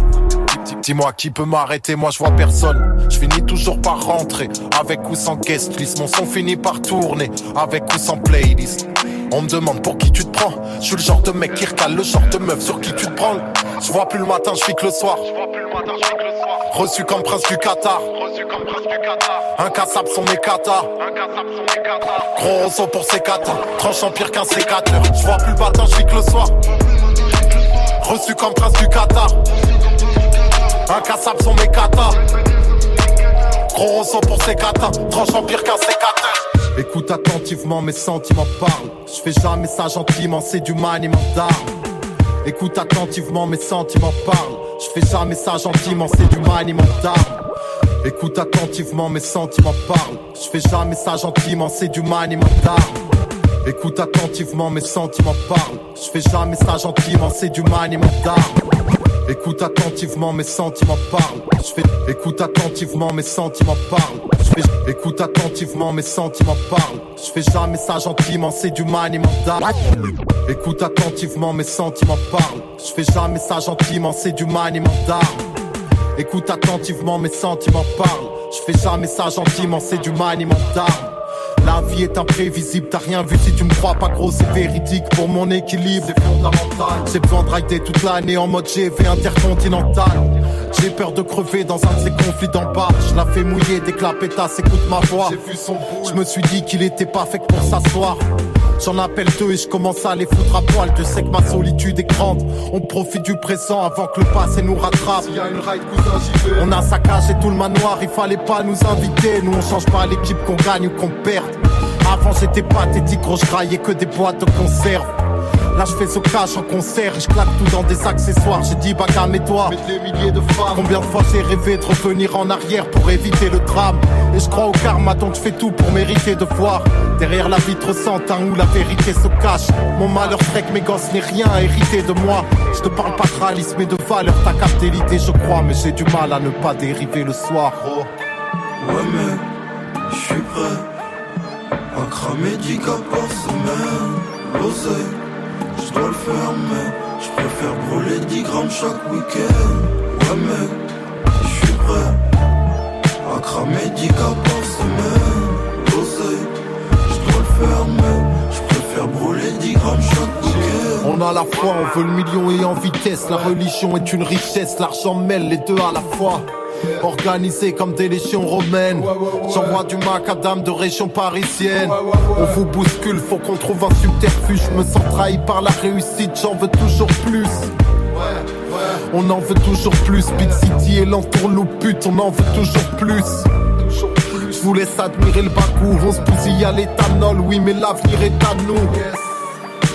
Dis- Dis-moi qui peut m'arrêter, moi je vois personne. Je finis toujours par rentrer, avec ou sans guest list. Mon son finit par tourner, avec ou sans playlist. On me demande pour qui tu te prends. Je suis le genre de mec qui recale, le genre de meuf sur qui tu te branles. Je vois plus le matin, je que le soir. Reçu comme prince du Qatar. Incassable sont mes katas. Gros roseau pour ses katas. Tranchant pire qu'un sécateur. Je vois plus le matin, je que le soir. Reçu comme prince du Qatar. Incassable sont mes katas. Gros roseau pour ses katas. Tranchant pire qu'un sécateur. Écoute attentivement, mes sentiments parlent. Je fais jamais ça gentiment, c'est du maniement d'armes. Écoute attentivement, mes sentiments parlent. Je fais jamais ça gentiment, c'est du maniement d'armes. Écoute attentivement, mes sentiments parlent. Je fais jamais ça gentiment, c'est du maniement d'armes. Écoute attentivement, mes sentiments parlent. Je fais jamais ça gentiment, c'est du maniement d'armes. Écoute attentivement, mes sentiments parlent. Je écoute attentivement, mes sentiments parlent. Je écoute attentivement, mes sentiments parlent. Je fais jamais ça gentiment, c'est du maniement d'armes. Écoute attentivement, mes sentiments parlent. Je fais jamais ça gentiment, c'est du maniement. Écoute attentivement, mes sentiments parlent. Je fais jamais ça gentiment, c'est du maniement d'armes. La vie est imprévisible, t'as rien vu si tu me crois pas gros, c'est véridique pour mon équilibre. C'est fondamental. J'ai besoin de rider toute l'année en mode GV intercontinental. J'ai peur de crever dans un de ces conflits bas. Je la fais mouiller dès que la pétasse écoute ma voix. J'ai vu son Je me suis dit qu'il était pas fait pour s'asseoir. J'en appelle deux et je commence à les foutre à poil. Je sais que ma solitude est grande. On profite du présent avant que le passé nous rattrape. On a saccagé tout le manoir, il fallait pas nous inviter. Nous on change pas l'équipe qu'on gagne ou qu'on perde. Avant j'étais pathétique, gros, je que des boîtes de conserve. Là je fais ce cash en concert et je claque tout dans des accessoires. J'ai dit bac à mes doigts. milliers de femmes. Combien de fois j'ai rêvé de revenir en arrière pour éviter le drame? Et je crois au karma donc je fais tout pour mériter de voir. Derrière la vitre sans teint où la vérité se cache. Mon malheur ferait que mes gosses n'aient rien à hériter de moi. Je te parle pas de réalisme mais de valeur. T'as capté l'idée je crois mais j'ai du mal à ne pas dériver le soir. Oh. Ouais mec, je suis prêt à cramer 10 cas par semaine. L'oseille, je dois le faire mais je préfère brûler 10 grammes chaque week-end. Ouais mec, je suis prêt à cramer 10 cas par semaine. L'oseille, je dois le faire mais je préfère brûler 10 grammes chaque week-end. On a la foi, on veut le million et en vitesse. La religion est une richesse, l'argent mêle les deux à la fois. Organisé comme des légions romaines. J'envoie du macadam de région parisienne. On vous bouscule, faut qu'on trouve un subterfuge. Je me sens trahi par la réussite, j'en veux toujours plus. On en veut toujours plus. Big City et l'entourloupe pute, on en veut toujours plus. Je vous laisse admirer le Bakou, on se bousille à l'éthanol, oui, mais l'avenir est à nous.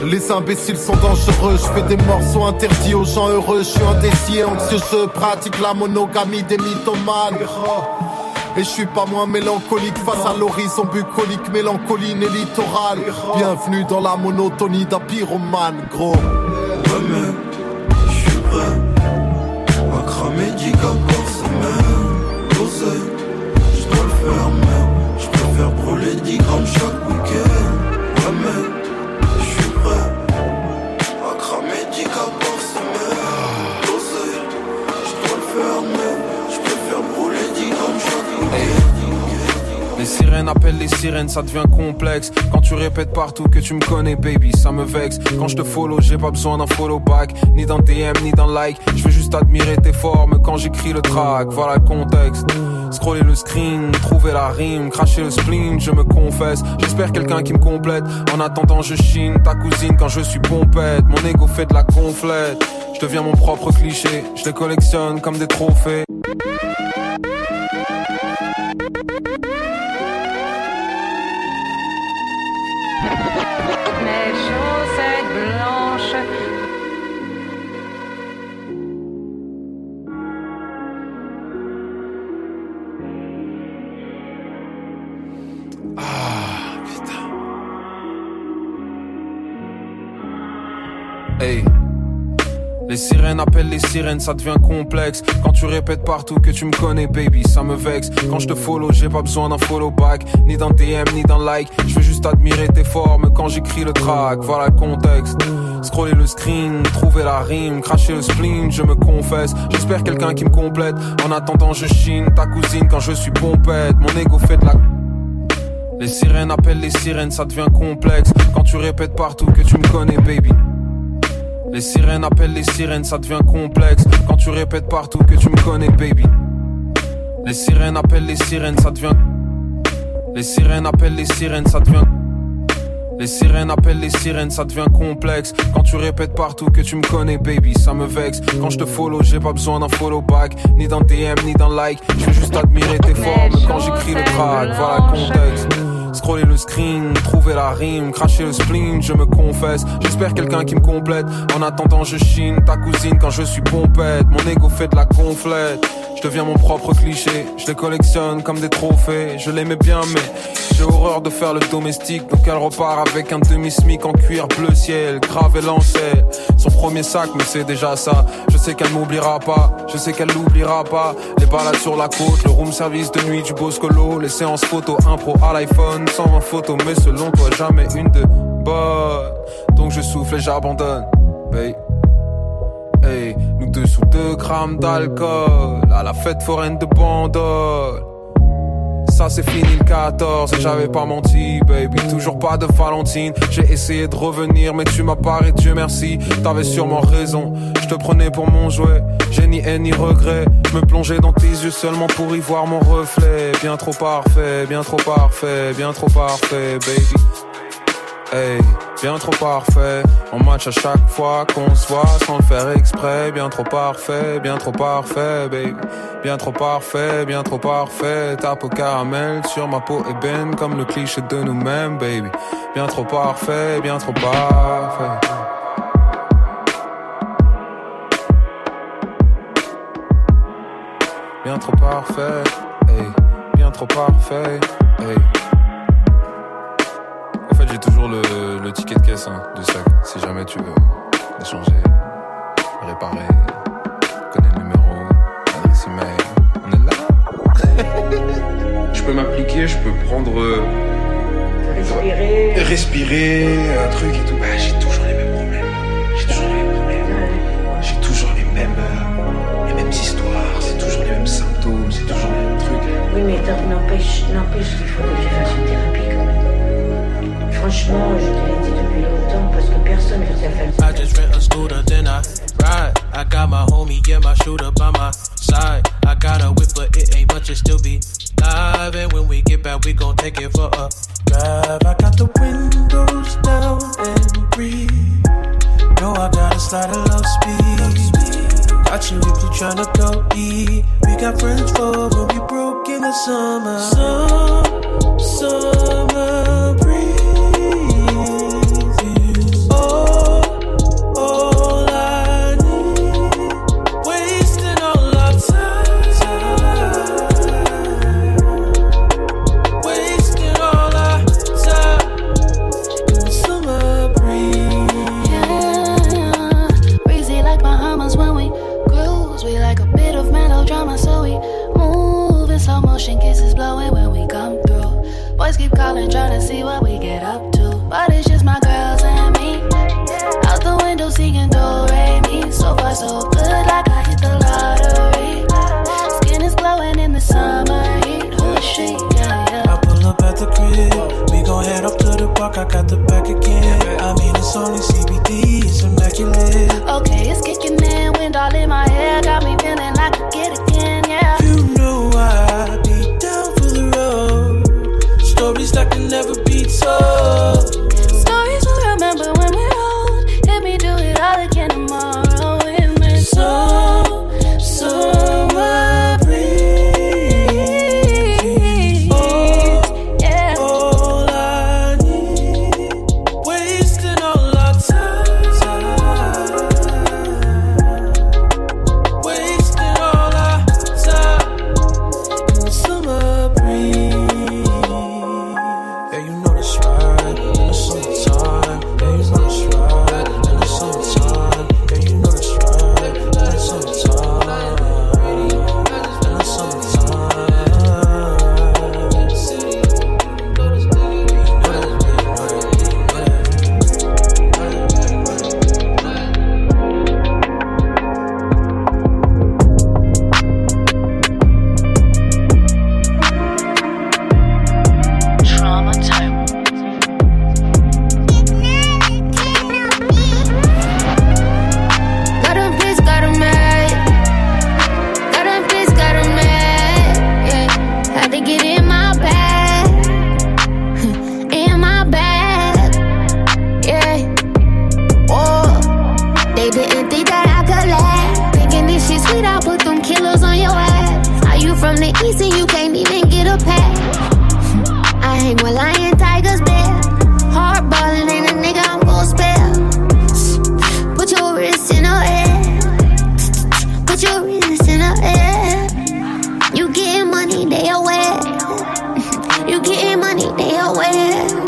Les imbéciles sont dangereux, je fais des morceaux interdits aux gens heureux, je suis indécis et anxieux, je pratique la monogamie des mythomanes. Et je suis pas moins mélancolique face à l'horizon bucolique, mélancoline et littoral. Bienvenue dans la monotonie d'un pyromane, gros. Mec, je suis prêt cramer 10 cas par semaine. L'oseille, je dois le faire mais je brûler 10 grammes chaque week-end. Sirènes appellent les sirènes, ça devient complexe. Quand tu répètes partout que tu me connais, baby, ça me vexe. Quand je te follow, j'ai pas besoin d'un follow back, ni d'un DM, ni d'un like. Je veux juste admirer tes formes quand j'écris le track. Voilà le contexte. Scroller le screen, trouver la rime, cracher le spleen, je me confesse. J'espère quelqu'un qui me complète. En attendant, je chine ta cousine quand je suis pompette. Mon ego fait de la conflette. Je deviens mon propre cliché, je les collectionne comme des trophées. Sirènes les sirènes, ça devient complexe. Quand tu répètes partout que tu me connais, baby, ça me vexe. Quand je te follow, j'ai pas besoin d'un follow back, ni d'un DM, ni d'un like. Je veux juste admirer tes formes quand j'écris le track. Voilà le contexte. Scroller le screen, trouver la rime, cracher le spleen, je me confesse. J'espère quelqu'un qui me complète. En attendant, je chine ta cousine quand je suis pompette. Mon ego fait de la les sirènes appellent les sirènes, ça devient complexe. Quand tu répètes partout que tu me connais, baby. Les sirènes appellent les sirènes, ça devient complexe. Quand tu répètes partout que tu me connais, baby. Les sirènes appellent les sirènes, ça devient. Les sirènes appellent les sirènes, ça devient. Les sirènes appellent les sirènes, ça devient complexe. Quand tu répètes partout que tu me connais, baby, ça me vexe. Quand je te follow, j'ai pas besoin d'un follow back, ni d'un DM, ni d'un like. Je veux juste admirer tes formes quand j'écris le track. Voilà contexte. Scroller le screen, trouver la rime, cracher le spleen, je me confesse. J'espère quelqu'un qui me complète. En attendant, je chine ta cousine quand je suis pompette. Mon ego fait de la gonflette. Je deviens mon propre cliché. Je les collectionne comme des trophées. Je l'aimais bien, mais j'ai horreur de faire le domestique. Donc elle repart avec un demi-smic en cuir bleu ciel, grave et lancé. Son premier sac, mais c'est déjà ça. Je sais qu'elle m'oubliera pas. Je sais qu'elle l'oubliera pas. Les balades sur la côte, le room service de nuit du Boscolo, les séances photo impro à l'iPhone, 120 photos, mais selon toi jamais une de bonne. Donc je souffle et j'abandonne. Babe. Deux sous deux grammes d'alcool à la fête foraine de Bandol. Ça c'est fini le 14 et j'avais pas menti, baby. Toujours pas de Valentine. J'ai essayé de revenir, mais tu m'as paré, Dieu merci. T'avais sûrement raison. Je te prenais pour mon jouet. J'ai ni haine ni regret. Me plongeais dans tes yeux seulement pour y voir mon reflet. Bien trop parfait, bien trop parfait, bien trop parfait, baby. Hey, bien trop parfait. On match à chaque fois qu'on se voit sans le faire exprès. Bien trop parfait, bien trop parfait, baby. Bien trop parfait, bien trop parfait. Tape au caramel sur ma peau ébène comme le cliché de nous-mêmes, baby. Bien trop parfait, bien trop parfait. Bien trop parfait, hey. Bien trop parfait, hey. porque away.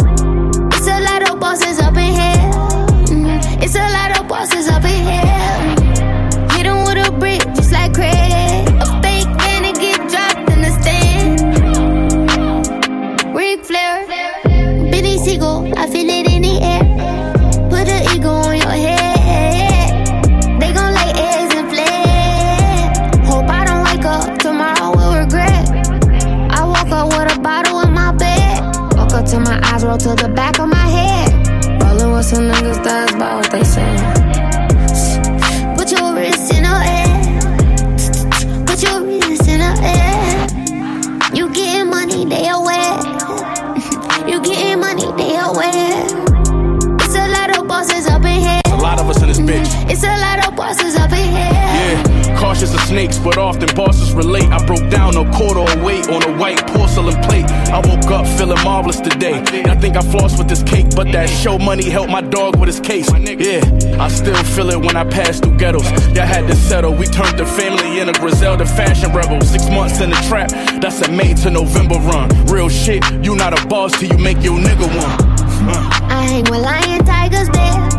And I think I flossed with this cake, but that show money helped my dog with his case. Yeah, I still feel it when I pass through ghettos. Y'all had to settle. We turned the family in a Griselda fashion rebel. Six months in the trap, that's a May to November run. Real shit, you not a boss till you make your nigga one. I hang with lion, tigers, bear.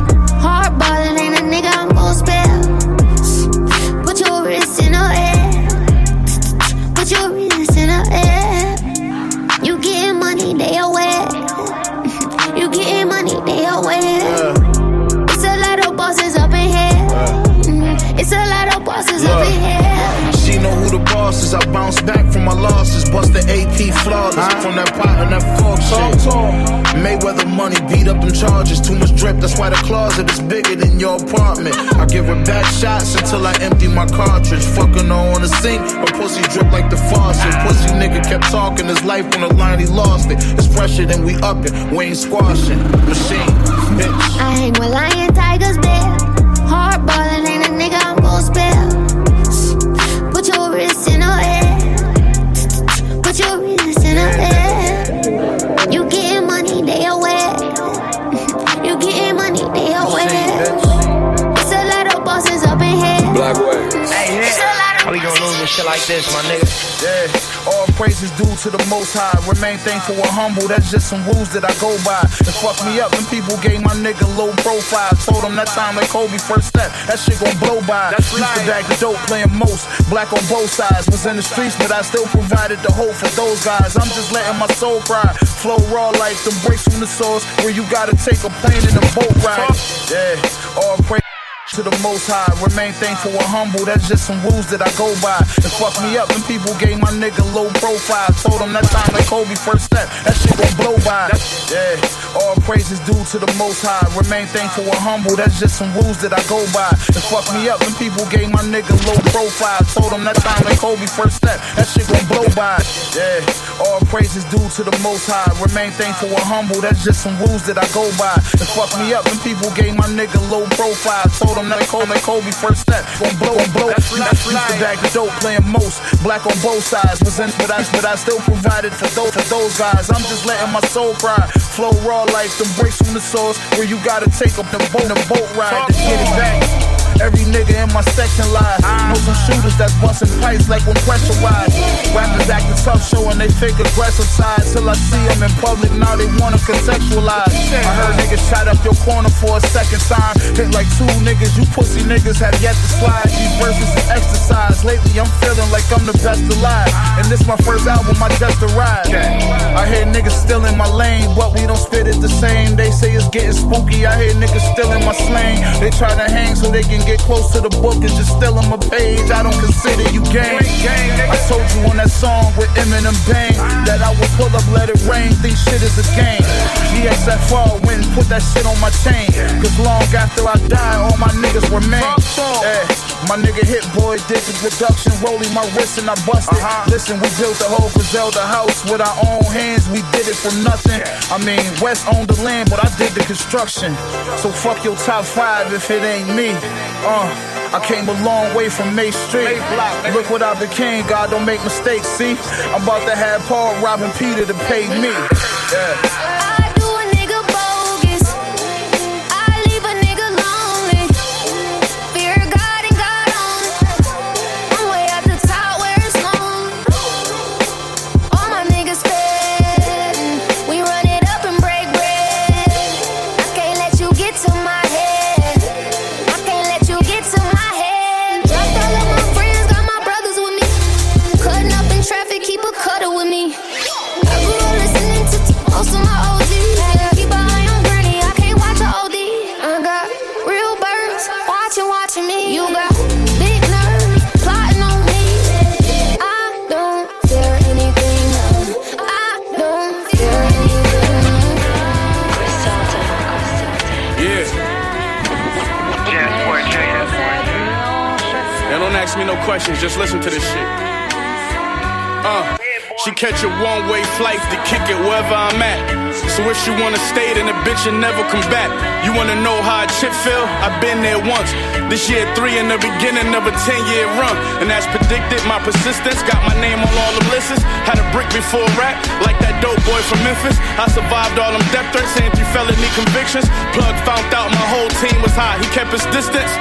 The boss is. I bounce back from my losses. Bust the AP flawless from that pot and that fork shit. Mayweather money beat up them charges. Too much drip, that's why the closet is bigger than your apartment. I give her back shots until I empty my cartridge. Fucking her on the sink, her pussy drip like the faucet. Pussy nigga kept talking his life on the line, he lost it. It's pressure, then we up it. We ain't squashing. Machine, bitch. I hang with lion, shit like this, my nigga? Yeah, all praises due to the most high. Remain thankful and humble, that's just some rules that I go by. It fucked me up when people gave my nigga low profile. Told him that time like Kobe first step, that shit gon' blow by. That's Used to bag the dope, playing most. Black on both sides, was in the streets, but I still provided the hope for those guys. I'm just letting my soul cry. Flow raw like them breaks from the source, where you gotta take a plane and a boat ride. Yeah, all praise to the most high. Remain thankful and humble, that's just some rules that I go by. It fucked me up when people gave my nigga low profile. Told him that time like Kobe first step, that shit gon' blow by. Yeah, all praises due to the most high. Remain thankful and humble, that's just some rules that I go by. It fucked me up when people gave my nigga low profile. Told him that time like Kobe first step, that shit gon' blow by. Yeah, all praises due to the most high. Remain thankful and humble, that's just some rules that I go by. It fucked me up when people gave my nigga low profile. Told him that Kobe, Kobe first step, gon' blow, gon' blow. That's right, Used to bag the dope, playing most. Black on both sides, was in, but I, but I still provided for those, for those guys. I'm just letting my soul cry. Flow raw like them breaks from the source, where you gotta take up the boat, the boat ride to get it back. Every nigga in my section lie. Know some shooters that's busting pipes like when pressurized. Rappers acting tough, showing they fake aggressive side. Till I see them in public, now they wanna contextualize. I heard niggas shot up your corner for a second time. Hit like two niggas, you pussy niggas have yet to slide. These verses is exercise. Lately I'm feeling like I'm the best alive. And this my first album, I just arrived. I hear niggas still in my lane, but we don't spit it the same. They say it's getting spooky. I hear niggas still in my slang. They try to hang so they can get close to the book and just steal them a page. I don't consider you game. I told you on that song with Eminem Bang that I would pull up, let it rain. Think shit is a game. GXFR win, put that shit on my chain. Cause long after I die, all my niggas remain. Yeah. My nigga Hit Boy did the production, rolling my wrist and I busted. Uh-huh. Listen, we built the whole Griselda house with our own hands. We did it from nothing. I mean, West owned the land, but I did the construction. So fuck your top five if it ain't me. Uh, I came a long way from May Street. Look what I became, God don't make mistakes, see? I'm about to have Paul robbing Peter to pay me. Yeah. Questions, just listen to this shit. Uh. She catch a one-way flight to kick it wherever I'm at. So if she wanna stay, then the bitch will never come back. You wanna know how a chip feel? I've been there once. This year three in the beginning of a 10-year run. And as predicted, my persistence got my name on all the lists. Had a brick before rap, like that dope boy from Memphis. I survived all them death threats and three felony convictions. Plug found out my whole team was hot. He kept his distance.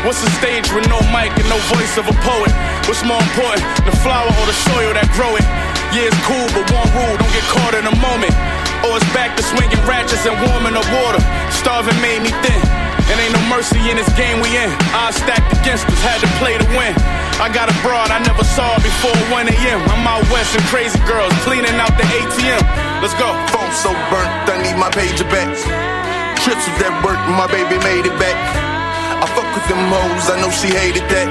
What's a stage with no mic and no voice of a poet? What's more important, the flower or the soil that grow it? Yeah, it's cool, but one rule, don't get caught in a moment. Or it's back to swinging ratchets and warming the water. Starving made me thin. And ain't no mercy in this game we in. I stacked against us, had to play to win. I got a broad I never saw before 1 a.m. I'm out west and crazy girls cleaning out the ATM. Let's go. Phone so burnt, I need my pager back. Trips with that work, my baby made it back. I fuck with them hoes, I know she hated that.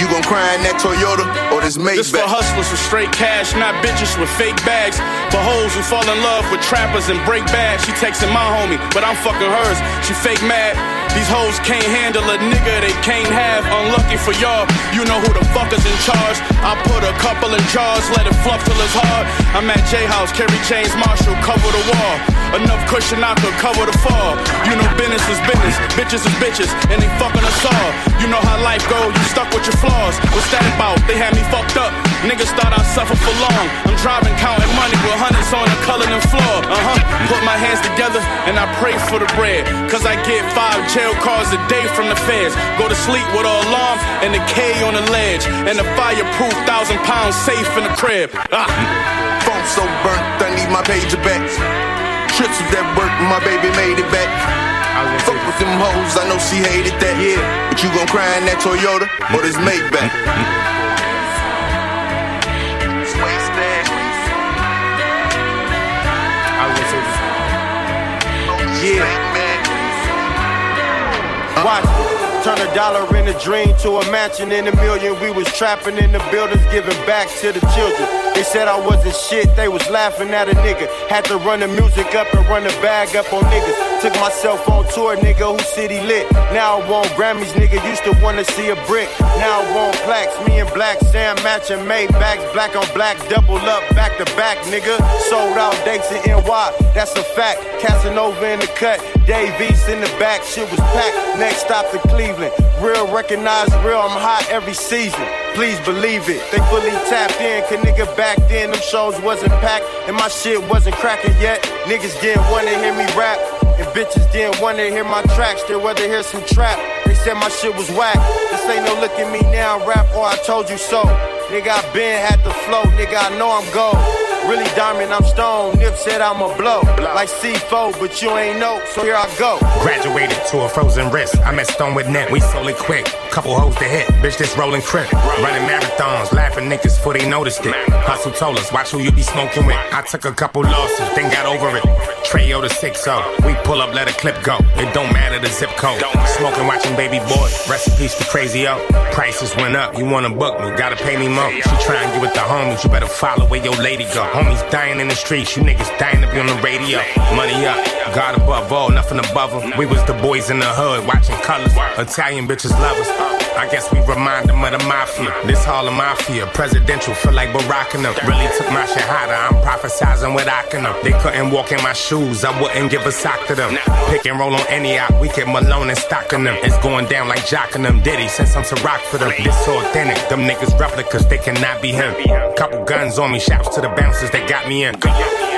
You gon' cry in that Toyota or this Maybach? This for hustlers with straight cash, not bitches with fake bags. For hoes who fall in love with trappers and break bad. She texting my homie, but I'm fucking hers. She fake mad. These hoes can't handle a nigga they can't have. Unlucky for y'all, you know who the fuck is in charge. I put a couple in jars, let it fluff till it's hard. I'm at J House, Kerry James Marshall, cover the wall. Enough cushion I could cover the fall. You know business is business, bitches is bitches, and they fucking us all. You know how life go, you stuck with your flaws. What's that about? They had me fucked up. Niggas thought I'd suffer for long. I'm driving, counting money with hundreds on the colored floor. Uh huh. Put my hands together and I pray for the bread. Cause I get five jail cards a day from the feds. Go to sleep with an alarm and a K on the ledge. And a fireproof thousand pounds safe in the crib. Ah. Phone so burnt, I need my pager back. Trips with that work, my baby made it back. Fuck with them hoes, I know she hated that. Yeah. But you gon' cry in that Toyota or this Maybach. Watch. Turn a dollar in a dream to a mansion in a million. We was trapping in the buildings, giving back to the children. They said I wasn't shit, they was laughing at a nigga. Had to run the music up and run the bag up on niggas. Took myself on tour, nigga, who city lit. Now I want Grammys, nigga, used to wanna see a brick. Now I want plaques, me and Black Sam matching Maybachs, black on black, double up, back to back, nigga. Sold out dates in NY, that's a fact. Casanova in the cut, Dave East in the back, shit was packed. Next stop to Cleveland. Real recognize real, I'm hot every season. Please believe it. They fully tapped in, cause nigga back then them shows wasn't packed and my shit wasn't cracking yet. Niggas didn't wanna hear me rap. And bitches didn't wanna hear my tracks, they rather hear some trap. They said my shit was whack. This ain't no look at me now, rap or I told you so. Nigga, I been had the flow, nigga, I know I'm gold. Really diamond, I'm stone. Nip said I'm a blow. Like C4, but you ain't know, so here I go. Graduated to a frozen wrist. I met Stone with Nip. We sold it quick. Couple hoes to hit. Bitch, this rolling crib. Running marathons, laughing niggas before they noticed it. Hustle told us, watch who you be smoking with. I took a couple losses, then got over it. Trayo the 6 We pull up, let a clip go. It don't matter the zip code. Smoking, watching baby boy. Recipes to crazy up. Prices went up, you wanna book me, gotta pay me more. She try and get with the homies, you better follow where your lady go. Homies dying in the streets, you niggas dying to be on the radio. Money up, God above all, nothing above them. We was the boys in the hood, watching colors. Italian bitches love us. I guess we remind them of the mafia. This Harlem Mafia, presidential, feel like Barack and them. Really took my shahada, I'm prophesizing with Akhenaten. They couldn't walk in my shoes, I wouldn't give a sock to them. Pick and roll on any out, we get Malone and stocking them. It's going down like Jock and them. Diddy, since I'm to rock for them. This so authentic, them niggas replicas, they cannot be him. Couple guns on me, shouts to the bouncers that got me in.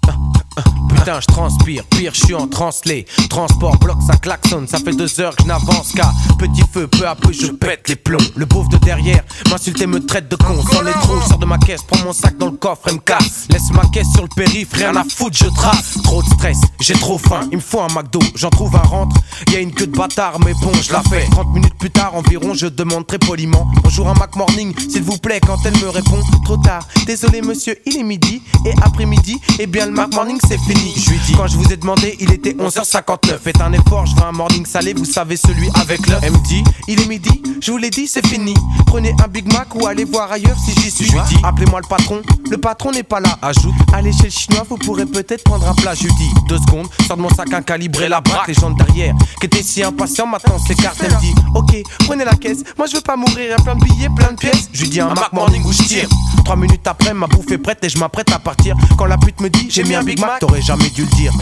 Putain, je transpire, pire, je suis en translé. Transport, bloc, ça klaxonne, ça fait deux heures que je n'avance qu'à petit feu, peu à peu je pète les plombs. Le pauvre de derrière m'insulte et me traite de con. Sans les trous, sors de ma caisse, prends mon sac dans le coffre et me casse. Laisse ma caisse sur le périph', rien à foutre, je trace. Trop de stress, j'ai trop faim, il me faut un McDo. J'en trouve un rentre, y a une queue de bâtard, mais bon, je la fais. 30 minutes plus tard environ, je demande très poliment Bonjour un Mac Morning, s'il vous plaît, quand elle me répond Trop tard, désolé monsieur, il est midi. Et après-midi, eh bien le Mac Morning c'est fini. Je lui dis, quand je vous ai demandé, il était 11h59. Faites un effort, je veux un morning salé, vous savez celui avec l'œuf. Elle me dit, il est midi, je vous l'ai dit, c'est fini. Prenez un Big Mac ou allez voir ailleurs si j'y suis. Je lui dis, appelez-moi le patron, le patron n'est pas là. Ajoute, allez chez le chinois, vous pourrez peut-être prendre un plat. Je lui dis, deux secondes, sors de mon sac un calibré, la braque. Les gens derrière, qui étaient si impatients, maintenant s'écartent. Elle me dit, ok, prenez la caisse, moi je veux pas mourir, y a plein de billets, plein de pièces. Je lui dis, un Mac Morning où je tire. Trois minutes après, ma bouffe est prête et je m'apprête à partir. Quand la pute me dit, j'ai mis un Big Mac, t'aurais jamais dû le dire.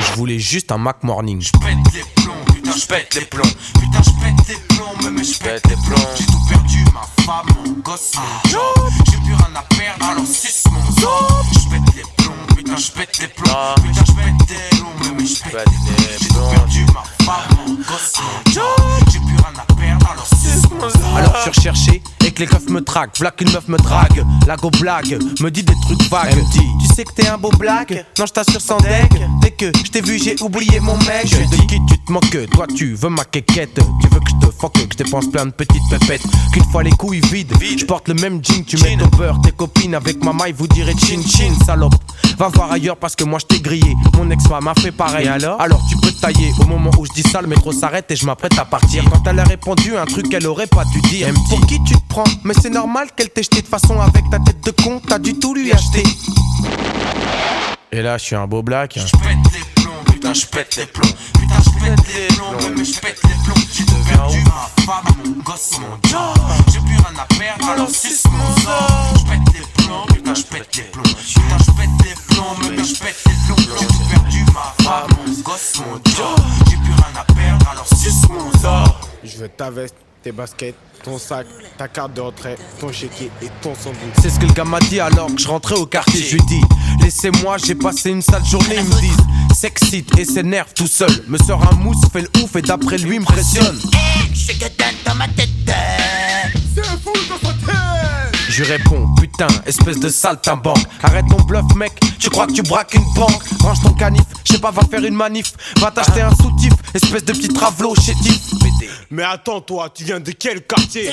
Je voulais juste un Mac Morning. Je pète les plombs, putain je pète les plombs. Putain je pète les plombs, mais je pète les plombs. J'ai tout perdu, ma femme, mon gosse, mon job J'ai plus rien à perdre, alors suce mon zob Je pète les plombs, putain je pète les plombs. Putain je pète les plombs, mais je pète les plombs. J'ai tout perdu, ma femme, mon gosse, mon job J'ai plus rien à perdre, alors suce mon zob Alors recherché et que les keufs me traquent. V'là qu'une meuf me drague. La go blague, me dit des trucs vagues. Dit, tu sais que t'es un beau blague Non, je t'assure sans deck. Dès que je t'ai vu, j'ai oublié mon mec. Je de qui tu te moques Toi, tu veux ma quéquette. Tu veux que je te fuck, que je dépense plein de petites pépettes. Qu'une fois les couilles vides, je porte le même jean. Tu mets ton beurre, tes copines avec ma maille, vous direz chin chin, salope. Va voir ailleurs parce que moi je t'ai grillé. Mon ex-femme m'a fait pareil. alors Alors tu peux tailler. Au moment où je dis ça, le métro s'arrête et je m'apprête à partir. Quand elle a répondu un truc qu'elle aurait pas dû dire. Elle me dit, Pour qui tu te prends Mais c'est normal qu'elle t'ait jeté de façon avec ta tête de con. T'as du tout lui acheter. Et là, je suis un beau black. Je pète les plombs, putain je pète les plombs. Putain je pète les plombs, mais je pète les plombs. J'ai tout perdu, ma femme, mon gosse, mon job. J'ai plus rien à perdre, alors suce mon sort. Je pète les plombs, putain je pète les plombs. Putain je pète les plombs, mais je pète les plombs. J'ai tout perdu, ma femme, mon gosse, mon job. J'ai plus rien à perdre, alors suce mon sort. Je veux ta veste, tes baskets, ton sac, ta carte de retrait, ton chéquier et ton sandwich. C'est ce que le gars m'a dit alors que je rentrais au quartier. Je lui dis, laissez-moi, j'ai passé une sale journée. Ils me disent, s'excite et s'énerve tout seul. Me sort un mousse, fait le ouf et d'après lui impressionne. Je que dans ma tête C'est fou dans sa tête Je réponds, putain, espèce de saltimbanque. Arrête ton bluff, mec, tu crois que tu braques une banque. Range ton canif, je sais pas, va faire une manif. Va t'acheter un soutif, espèce de petit travelot chétif. Mais attends, toi, tu viens de quel quartier?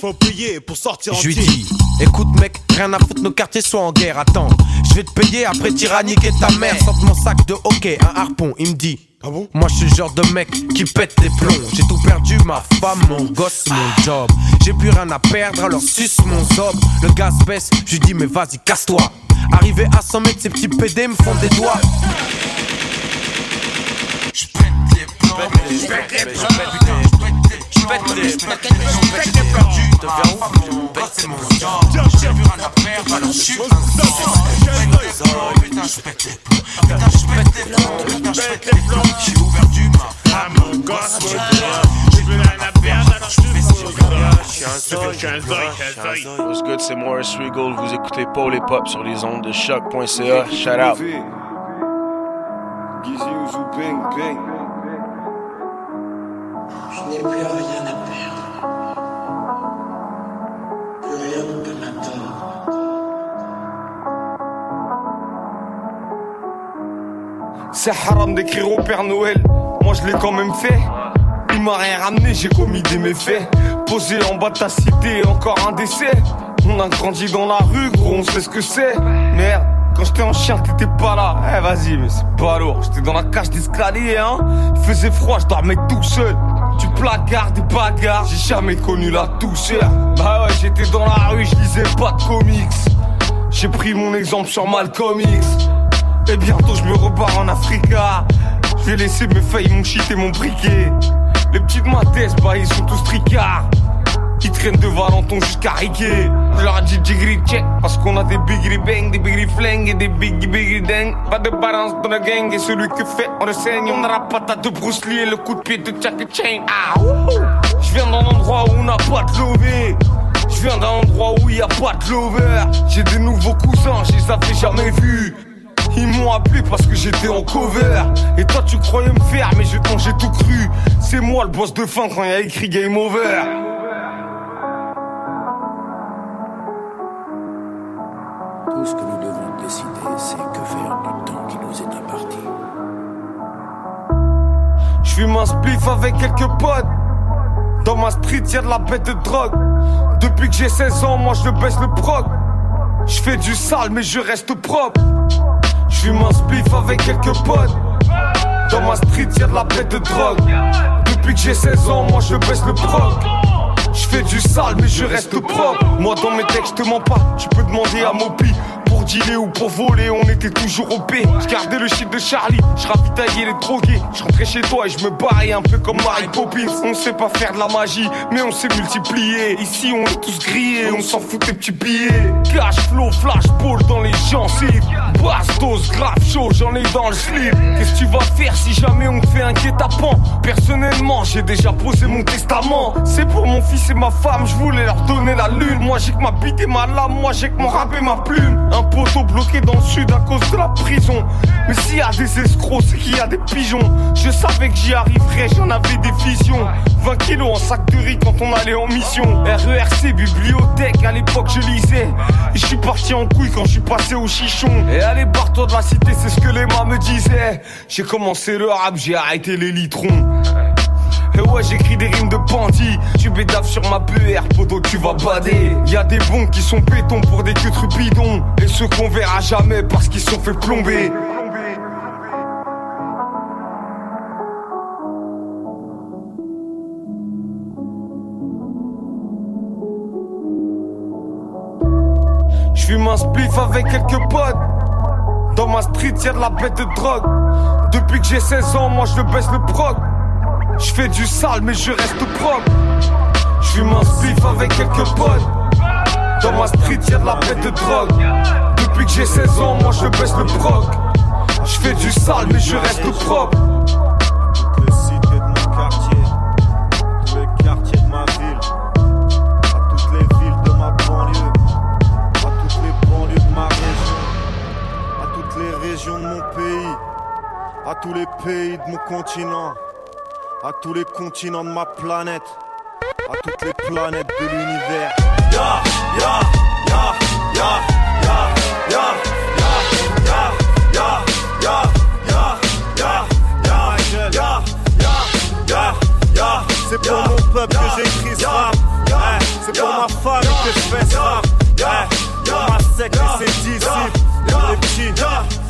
Faut payer pour sortir en Je lui dis, écoute mec, rien à foutre, nos quartiers sont en guerre, attends. Je vais te payer après tyranniquer ta mère. Sors mon sac de hockey, un harpon, il me dit. Ah bon? Moi je suis le genre de mec qui pète les plombs. J'ai tout perdu, ma femme, mon gosse, mon job. J'ai plus rien à perdre, alors suce mon zob. Le gaz baisse, je lui dis mais vas-y, casse-toi. Arrivé à 100 mètres, ces petits PD me font des doigts. Je pète les plombs, plombs pète les je pète les, je pète les, je pète perdu c'est mon job J'ai plus rien à perdre, alors je suis un Je pète les plombs, putain je pète les plombs Putain je pète les plombs, putain je pète les plombs perdu mon gosse, J'ai plus rien à perdre, alors je fais ce que. What's good, c'est Morris Regal. Vous écoutez Paul et Pop sur les ondes de choc.ca. Shout out. Bang, bang. Je n'ai plus rien à perdre. Plus rien ne peut m'atteindre. C'est haram d'écrire au Père Noël. Moi je l'ai quand même fait. Il m'a rien ramené, j'ai commis des méfaits. Posé en bas de ta cité, encore un décès. On a grandi dans la rue, gros, on sait ce que c'est. Merde, quand j'étais en chien, t'étais pas là. Eh vas-y, mais c'est pas lourd. J'étais dans la cage d'escalier, hein. Il faisait froid, je dormais tout seul. Du placard, des bagarres, j'ai jamais connu la douceur. Bah ouais, j'étais dans la rue, je lisais pas de comics. J'ai pris mon exemple sur Malcolm X. Et bientôt je me repars en Africa. Je vais laisser mes feuilles, mon shit et mon briquet. Les petites mathès, bah ils sont tous tricards. Ils traînent de Valenton jusqu'à Riquet. Je leur dit jigri check parce qu'on a des bigri bang, des bigri fling et des bigri bigri dang. Pas de balance dans la gang et celui que fait on le saigne. On a la patate de Bruce Lee et le coup de pied de Jackie Chain. Ah. Je viens d'un endroit où on n'a pas de lové. Je viens d'un endroit où y a pas de lover. J'ai des nouveaux cousins, je les avais jamais vus. Ils m'ont appelé parce que j'étais en cover. Et toi, tu croyais me faire, mais je j'ai tout cru. C'est moi le boss de fin quand il a écrit Game Over. J'fume un avec quelques potes. Dans ma street, y'a de la bête de drogue. Depuis que j'ai 16 ans, moi je baisse le proc. J'fais du sale, mais je reste propre. J'fume un avec quelques potes. Dans ma street, y'a de la bête de drogue. Depuis que j'ai 16 ans, moi je baisse le proc. Je fais du sale mais je reste propre Moi dans mes textes je te mens pas Tu peux demander à Mopi Pour dealer ou pour voler on était toujours au P. Je gardais le chiffre de Charlie Je ravitaillais les drogués. Je rentrais chez toi et je me barrais un peu comme Mary Poppins. On sait pas faire de la magie Mais on sait multiplier Ici on est tous grillés On s'en fout des petits billets. Cash flow flash ball dans les gencives Bastos grave chaud j'en ai dans le slip. Qu'est-ce que tu vas faire si jamais on te fait un guet-apens? Personnellement j'ai déjà posé mon testament. C'est pour mon fils et ma femme, je voulais leur donner la lune. Moi j'ai que ma bite et ma lame, moi j'ai que mon rap et ma plume. Poteau bloqué dans le sud à cause de la prison. Mais s'il y a des escrocs, c'est qu'il y a des pigeons. Je savais que j'y arriverais, j'en avais des visions. 20 kilos en sac de riz quand on allait en mission. RERC, bibliothèque, à l'époque je lisais. Et je suis parti en couille quand je suis passé au chichon. Et allez, barre-toi de la cité, c'est ce que les mâts me disaient. J'ai commencé le rap, j'ai arrêté les litrons. Et ouais, j'écris des rimes de bandits. Tu bédaves sur ma PR, poteau, tu vas bader. Y a des bons qui sont béton pour des queues trupidons. Et ceux qu'on verra jamais parce qu'ils sont fait plomber. J'fume un spliff avec quelques potes. Dans ma street, y'a la bête de drogue. Depuis que j'ai 16 ans, moi je baisse le proc. J'fais du sale, mais je tout propre. J'vume un vif avec quelques potes. Dans ma street, y'a de la bête de drogue. Depuis que j'ai 16 ans, moi je baisse le proc. J'fais du sale, mais je tout propre. À toutes les cités de mon quartier, à tous les quartiers de ma ville, à toutes les villes de ma banlieue, à toutes les banlieues de ma région, à toutes les régions de mon pays, à tous les pays de mon continent à tous les continents de ma planète, à toutes les planètes de l'univers. Ya, ya, ya, ya, ya, ya, ya, ya, ya, ya, ya, ya, ya, ya, ya, ya, ya. C'est pour mon peuple que j'écris rap. C'est pour ma famille que je fais rap. Pour ma secte et ses disciples, les petits.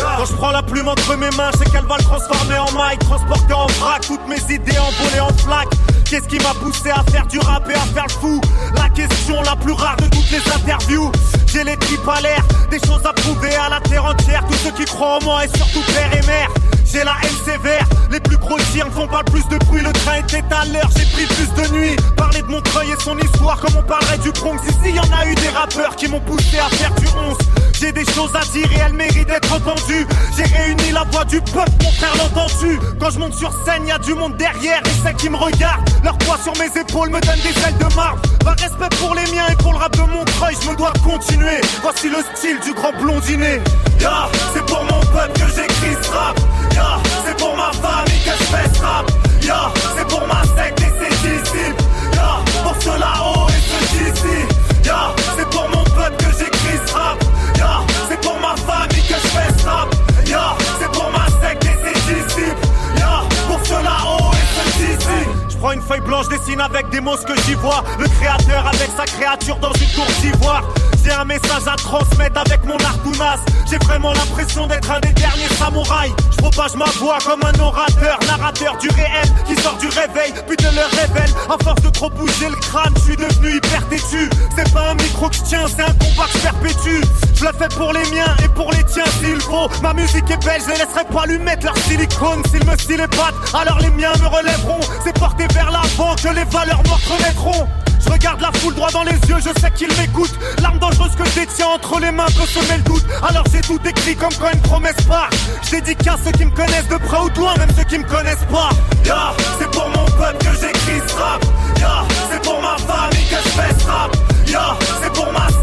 Quand je prends la plume entre mes mains, c'est qu'elle va le transformer en mic, transporter en vrac, toutes mes idées envolées en flaque. Qu'est-ce qui m'a poussé à faire du rap et à faire le fou? La question la plus rare de toutes les interviews. J'ai les tripes à l'air, des choses à prouver à la terre entière. Tous ceux qui croient en moi et surtout père et mère. J'ai la haine sévère, les plus gros tirs ne font pas plus de bruit. Le train était à l'heure, j'ai pris plus de nuit. Parler de Montreuil et son histoire comme on parlerait du Bronx. Ici, y en a eu des rappeurs qui m'ont poussé à faire du 11. J'ai des choses à dire et elles méritent d'être entendues. J'ai réuni la voix du peuple, mon frère l'entendu. Quand je monte sur scène, y a du monde derrière et ceux qui me regardent. Leur poids sur mes épaules me donne des ailes de marbre. Pas respect pour les miens et pour le rap de Montreuil, je me dois continuer. Voici le style du grand blondinet. Ya, c'est pour mon peuple que j'écris ce rap. Ya, c'est pour ma famille que je fais ce rap. Ya, c'est pour ma secte et ses disciples. Ya, pour ceux là-haut et ceux d'ici. Prends une feuille blanche, dessine avec des mots ce que j'y vois. Le créateur avec sa créature dans une tour d'ivoire. J'ai un message à transmettre avec mon artounas. J'ai vraiment l'impression d'être un des derniers samouraïs. Je propage ma voix comme un orateur, narrateur du réel qui sort du réveil, puis de le révèle. À force de trop bouger le crâne, je suis devenu hyper têtu. C'est pas un micro que je tiens, c'est un combat que je perpétue. Je le fais pour les miens et pour les tiens s'il faut. Ma musique est belle, je les laisserai pas lui mettre leur silicone. S'il me style les pattes, alors les miens me relèveront. C'est porté vers l'avant que les valeurs me reconnaîtront. Je regarde la foule droit dans les yeux, je sais qu'ils m'écoutent. L'arme dangereuse que je détiens entre les mains peut semer le doute. Alors j'ai tout écrit comme quand une promesse part. Je dédicace ceux qui me connaissent de près ou de loin, même ceux qui me connaissent pas. Ya, c'est pour mon peuple que j'écris ce rap. Ya, c'est pour ma famille que je fais ce rap. Ya, c'est pour ma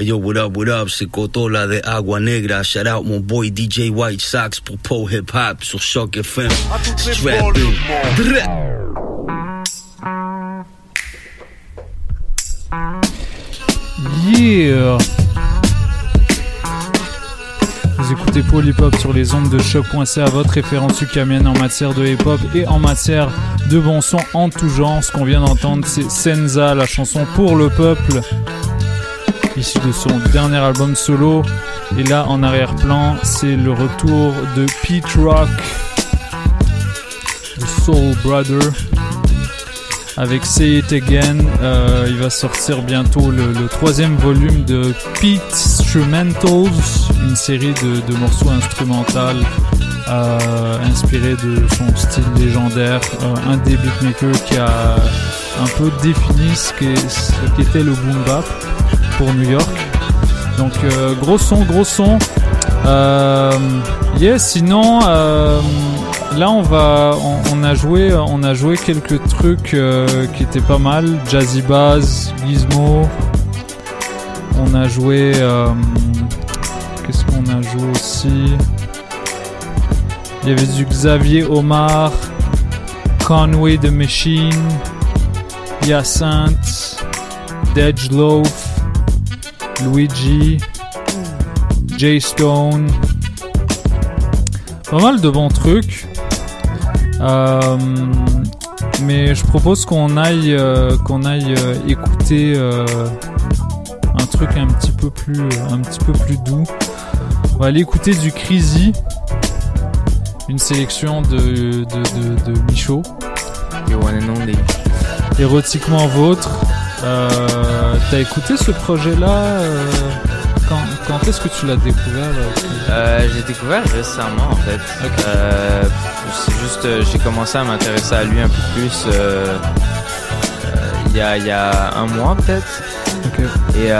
yo, what up, what up, c'est Cotola de Agua Negra. Shout out mon boy DJ White Sox pour Pole Hip Hop sur Shock FM. Strap. Yeah Vous écoutez Paul Hip Hop sur les ondes de choc.ca, votre référence ukamienne en matière de hip hop et en matière de bon son en tout genre. Ce qu'on vient d'entendre, c'est Senza, la chanson pour le peuple, issue de son dernier album solo. Et là, en arrière-plan, c'est le retour de Pete Rock, The Soul Brother avec Say It Again. Euh, il va sortir bientôt le, troisième volume de Pete Instrumentals, une série de, morceaux instrumentaux euh, inspirés de son style légendaire. Euh, un des beatmakers qui a un peu défini ce qu'était le boom bap pour New York. Donc euh, gros son, gros son. Euh, yeah, sinon euh, là on va, on, a joué, on a joué quelques trucs euh, qui étaient pas mal. Jazzy Bass, Gizmo. On a joué. Qu'est-ce qu'on a joué aussi? Il y avait du Xavier Omar, Conway the Machine, Hyacinthe, Dej Loaf, Luigi, Jay Stone. Pas mal de bons trucs. Euh, mais je propose qu'on aille, euh, qu'on aille euh, écouter un truc un petit peu plus, un petit peu plus doux. On va aller écouter du Crazy, une sélection de, de, de, de Michaud. You one and only. Érotiquement vôtre. Euh, T'as écouté ce projet-là euh, Quand, quand est-ce que tu l'as découvert euh, j'ai découvert récemment en fait. C'est juste, j'ai commencé à m'intéresser à lui un peu plus il y, a, il y a un mois peut-être. Et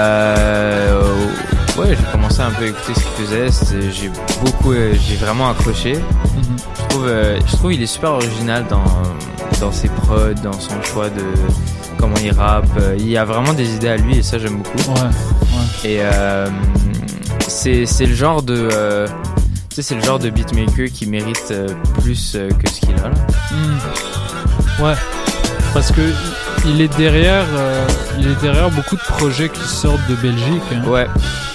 ouais, j'ai commencé à un peu écouter ce qu'il faisait. J'ai beaucoup, j'ai vraiment accroché. Mhm. Je trouve, je trouve il est super original dans dans ses prods, dans son choix de comment il rappe. Euh, Il y a vraiment des idées à lui et ça j'aime beaucoup. Ouais, ouais. Et euh, c'est le genre de euh, c'est le genre de beatmaker qui mérite euh, plus que ce qu'il a là. Hmm. Ouais, parce que il est derrière, euh, il est derrière beaucoup de projets qui sortent de Belgique. hein. Ouais,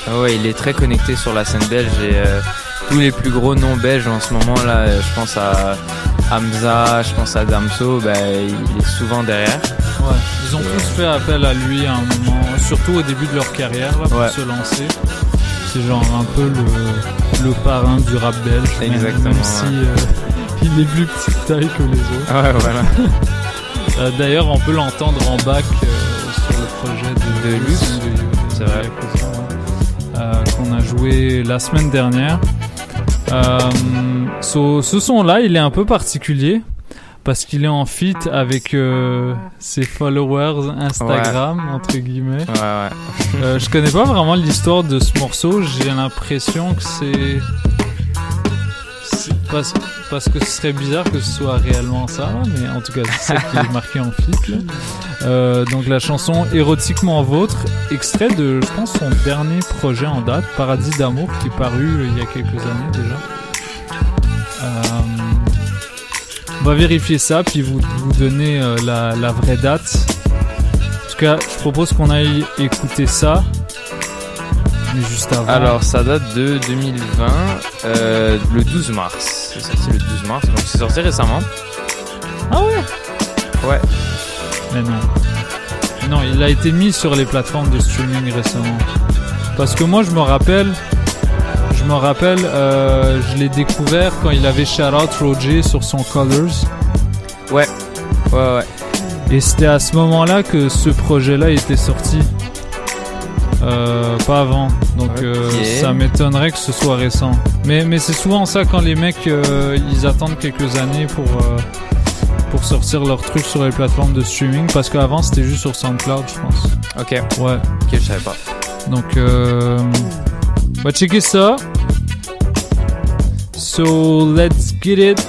Ah ouais, il est très connecté sur la scène belge et tous les plus gros noms belges en ce moment là, euh, je pense à Hamza, je pense à Damso, bah, il est souvent derrière. Ouais, ils ont tous fait appel à lui à un moment, surtout au début de leur carrière là, pour Ouais. se lancer. C'est genre un peu le, le parrain du rap belge, Exactement, même si euh, <laughs> il est plus petite taille que les autres. Ouais, voilà. <laughs> Euh, D'ailleurs, on peut l'entendre en bac euh, sur le projet de, De Luxe. Euh, qu'on a joué la semaine dernière. Euh, so- ce son-là, il est un peu particulier parce qu'il est en fit avec euh, ses followers Instagram entre guillemets. Ouais, ouais. Euh, je connais pas vraiment l'histoire de ce morceau. J'ai l'impression que c'est parce, parce que ce serait bizarre que ce soit réellement ça, mais en tout cas c'est ça qui est <laughs> marqué en fit. Euh, donc la chanson Érotiquement Vôtre, extrait de, je pense, son dernier projet en date, Paradis d'amour, qui est paru euh, il y a quelques années déjà. Euh, on va vérifier ça, puis vous, vous donner la, la vraie date. En tout cas, je propose qu'on aille écouter ça. Juste avant. Alors ça date de 2020, euh, le 12 mars. C'est sorti le 12 mars, donc c'est sorti récemment. Ah ouais? Ouais. Mais non. Non, il a été mis sur les plateformes de streaming récemment. Parce que moi, je me rappelle, je me rappelle, euh, je l'ai découvert quand il avait shout out Roger sur son Colors. Ouais. Ouais, ouais. Et c'était à ce moment-là que ce projet-là était sorti. Euh, pas avant. Donc euh, ça m'étonnerait que ce soit récent. Mais, mais c'est souvent ça quand les mecs euh, ils attendent quelques années pour, pour sortir leurs trucs sur les plateformes de streaming. Parce qu'avant c'était juste sur SoundCloud, je pense. Ok. Ouais. Ok, je savais pas. Donc, euh, on va checker ça. So, let's get it.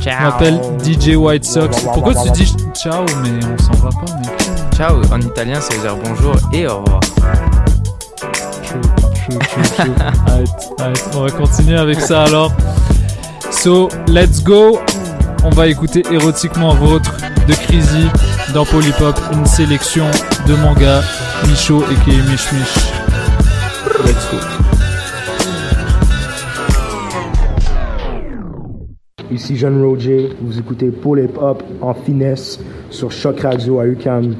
Ciao. Je m'appelle DJ White Sox. Pourquoi tu dis ciao, mais on s'en va pas, mec? Ciao, en italien ça veut dire bonjour et au revoir. On va continuer avec ça alors. So, let's go. On va écouter érotiquement votre de Crazy dans Polypop, une sélection de manga Micho et Mich Mich. Let's go. Ici Jean Roger, vous écoutez Polypop en finesse sur Choc Radio à UCAM.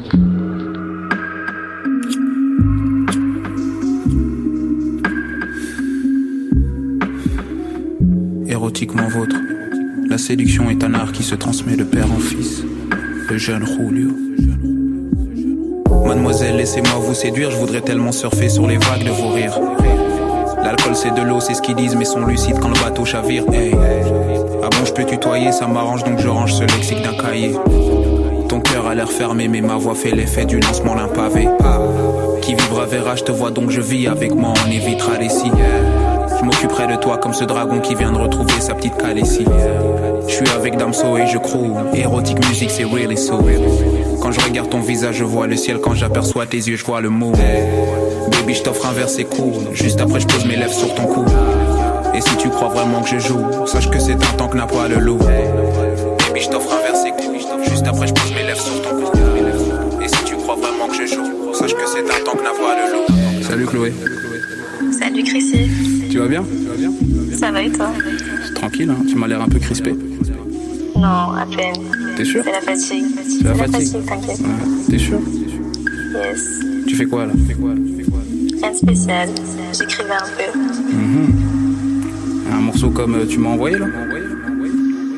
La séduction est un art qui se transmet de père en fils. Le jeune Julio. Mademoiselle, laissez-moi vous séduire, je voudrais tellement surfer sur les vagues de vos rires. L'alcool c'est de l'eau, c'est ce qu'ils disent, mais sont lucides quand le bateau chavire. Ah bon, je peux tutoyer, ça m'arrange donc je range ce lexique d'un cahier. Ton cœur a l'air fermé, mais ma voix fait l'effet du lancement d'un pavé. Qui vivra verra, je te vois donc je vis avec moi, on évitera les si. Je m'occuperai de toi comme ce dragon qui vient de retrouver sa petite Khaleesi. Je suis avec Damso et je croule. Érotique musique, c'est really so. Quand je regarde ton visage, je vois le ciel. Quand j'aperçois tes yeux, je vois le mot. Baby, je t'offre un verre, c'est cool. Juste après, je pose mes lèvres sur ton cou. Et si tu crois vraiment que je joue, sache que c'est un temps que n'a pas le loup. Baby, je t'offre un verre, c'est cool. Juste après, je pose mes lèvres sur ton cou. Et si tu crois vraiment que je joue, sache que c'est un temps que n'a pas le loup. Salut Chloé. Salut Chrissy. Tu vas bien Ça va et toi Tranquille, hein tu m'as l'air un peu crispé. Non, à peine. T'es sûr C'est la fatigue. C'est la fatigue. t'inquiète. Ouais, T'es sûr Yes. Tu fais quoi là Rien de spécial. J'écrivais un peu. Mhm. Un morceau comme euh, tu m'as envoyé là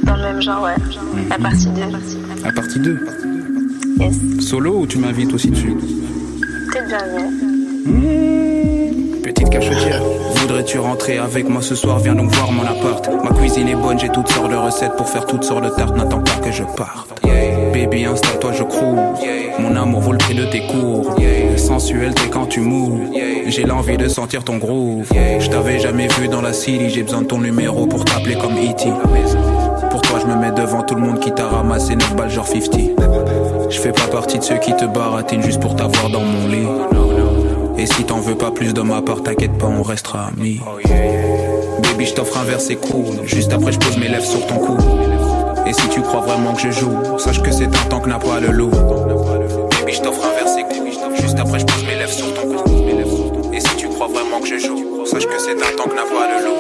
Dans le même genre, ouais. La partie 2. La partie 2 Yes. Solo ou tu m'invites aussi dessus T'es bienvenue. Petite cachotière. Voudrais-tu rentrer avec moi ce soir? Viens donc voir mon appart. Ma cuisine est bonne, j'ai toutes sortes de recettes pour faire toutes sortes de tartes. N'attends pas que je parte. Baby, installe-toi, je croule. Mon amour vaut le prix de tes cours. Sensuel, t'es quand tu mouves. J'ai l'envie de sentir ton groove. Je t'avais jamais vu dans la city. J'ai besoin de ton numéro pour t'appeler comme E.T. Pour toi, je me mets devant tout le monde qui t'a ramassé 9 balles genre 50. Je fais pas partie de ceux qui te baratinent juste pour t'avoir dans mon lit. Et si t'en veux pas plus de ma part, t'inquiète pas, on restera amis. Baby, je t'offre un verre, c'est cool. Juste après, je pose mes lèvres sur ton cou. Et si tu crois vraiment que je joue, sache que c'est un temps que n'a pas le loup. Baby, je t'offre un verre, c'est cool. Juste après, je pose mes lèvres sur ton cou. Et si tu crois vraiment que je joue, sache que c'est un temps que n'a pas le loup.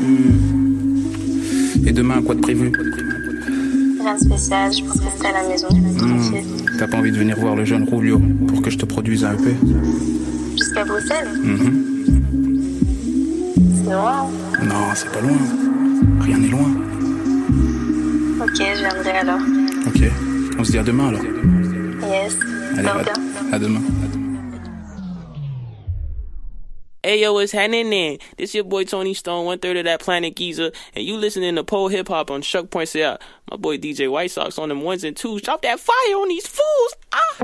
Hmm. Et demain, quoi de prévu? Rien de spécial. Je pense que c'était à la maison. Tranquille. T'as pas envie de venir voir le jeune Julio pour que je te produise un EP Jusqu'à Bruxelles Mhm. C'est loin. Non, c'est pas loin. Rien n'est loin. Ok, je viendrai alors. Ok. On se dit à demain alors. Yes. Allez, à, à demain. Hey yo, what's happening? This your boy Tony Stone, one third of that Planet Giza, and you listening to pole hip hop on Shuck.ca. My boy DJ White Sox on them ones and twos. Drop that fire on these fools. Ah.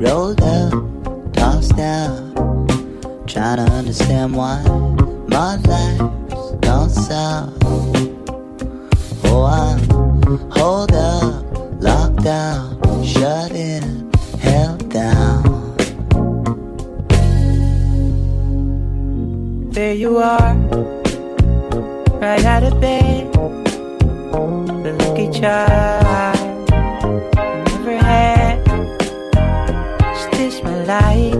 Rolled up, tossed down, trying to understand why my life's gone south. Oh, I'm hold up, locked down, shut in, held down. There you are, right out of bed. The lucky child life?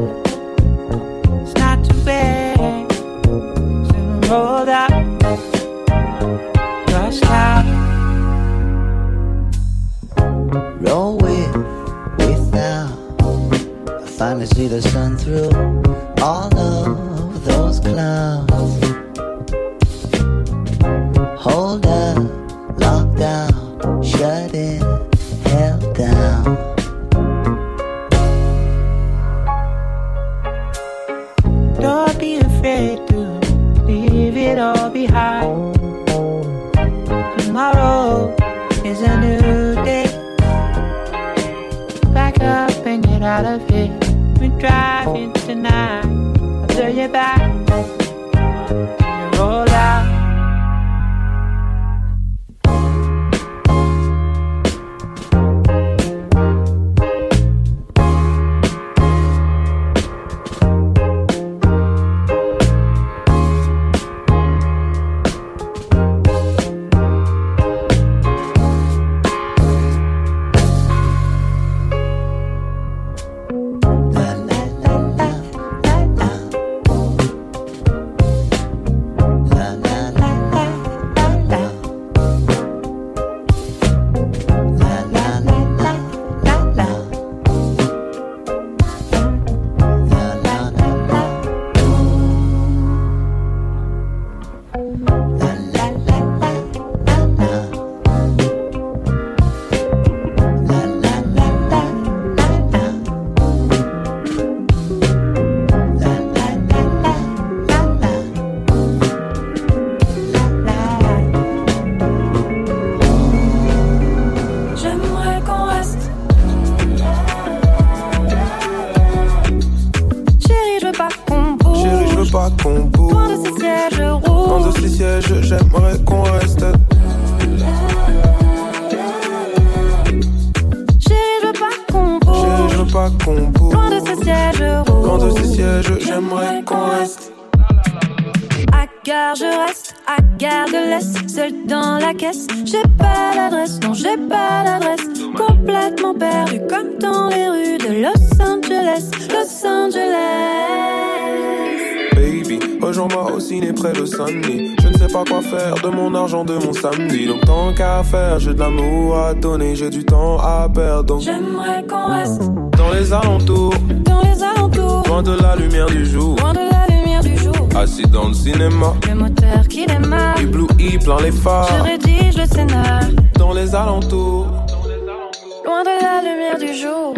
It's not too bad. Soon rolled up, lost out. Roll with, without. I finally see the sun through all of those clouds. De mon argent, de mon samedi. Donc tant qu'à faire, j'ai de l'amour à donner, j'ai du temps à perdre. Donc J'aimerais qu'on reste dans les alentours, dans les alentours. loin de la lumière du jour. Loin de la lumière du jour. Assis dans le cinéma, Le moteur qui démarre. ébloui plein les Je phares. rédige le scénar. Dans les alentours, Loin de la lumière du jour.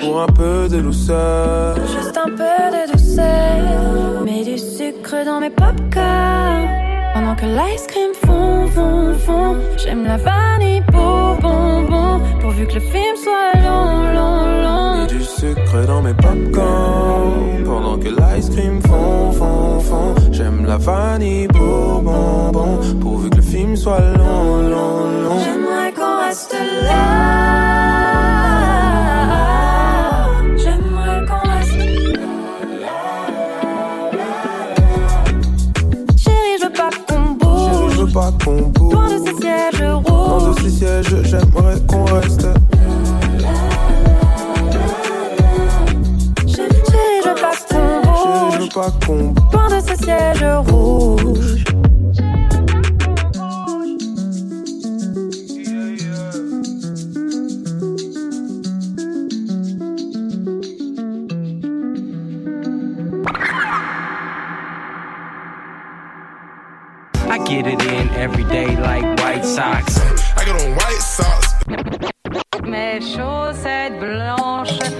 pour un peu de douceur. Juste un peu de douceur. Mets du sucre dans mes popcorn. Pendant que l'ice J'aime la vanille pour bonbon. Pourvu que le film soit long, long, long. Et du sucre dans mes popcorn Pendant que l'ice cream fond, fond, fond J'aime la vanille pour bonbon Pourvu que le film soit long, long, long J'aimerais qu'on reste là. Rouges. de ces sièges, j'aimerais qu'on reste Chérie, je veux pas qu'on. Je veux pas qu'on Loin de ces sièges rouges. I get it in every day like White Sox. I got on white socks. Mes chaussettes blanches.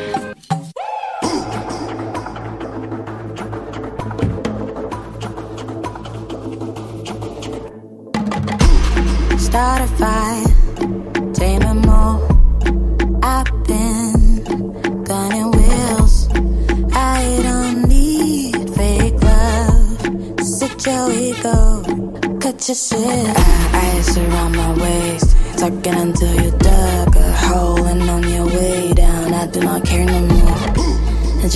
Start a fire, tame them all. I've been gunning wheels. I don't need fake love. Sit your ego, cut your shit.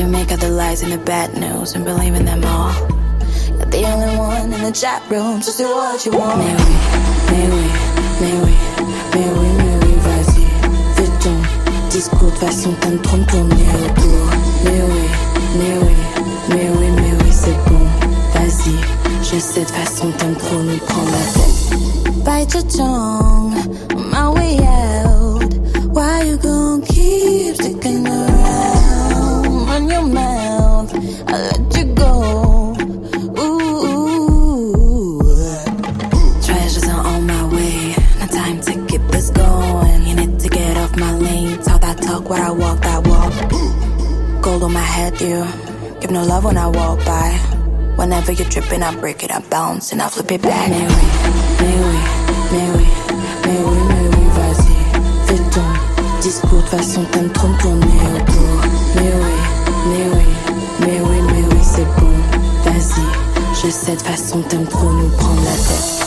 You make out the lies and the bad news and believe in them all. You're the only one in the chat room, just do what you want. Mais oui, mais oui, mais oui, mais oui, vas-y, fais ton discours de façon t'aimes trop me tourner autour. Mais oui, mais oui, mais oui, mais oui, c'est bon, vas-y, je sais de façon t'aimes trop nous prendre la tête. Your tongue, on my head, you. Give no love when I walk by. Whenever you're tripping, I break it, I bounce and I flip it back. Mais oui, mais oui, mais oui, mais oui, mais oui, vas-y. Fais ton discours de façon t'aimes trop me tourner autour. Mais oui, mais oui, mais oui, mais oui, c'est bon. Vas-y, je sais de façon t'aimes trop nous prendre la tête.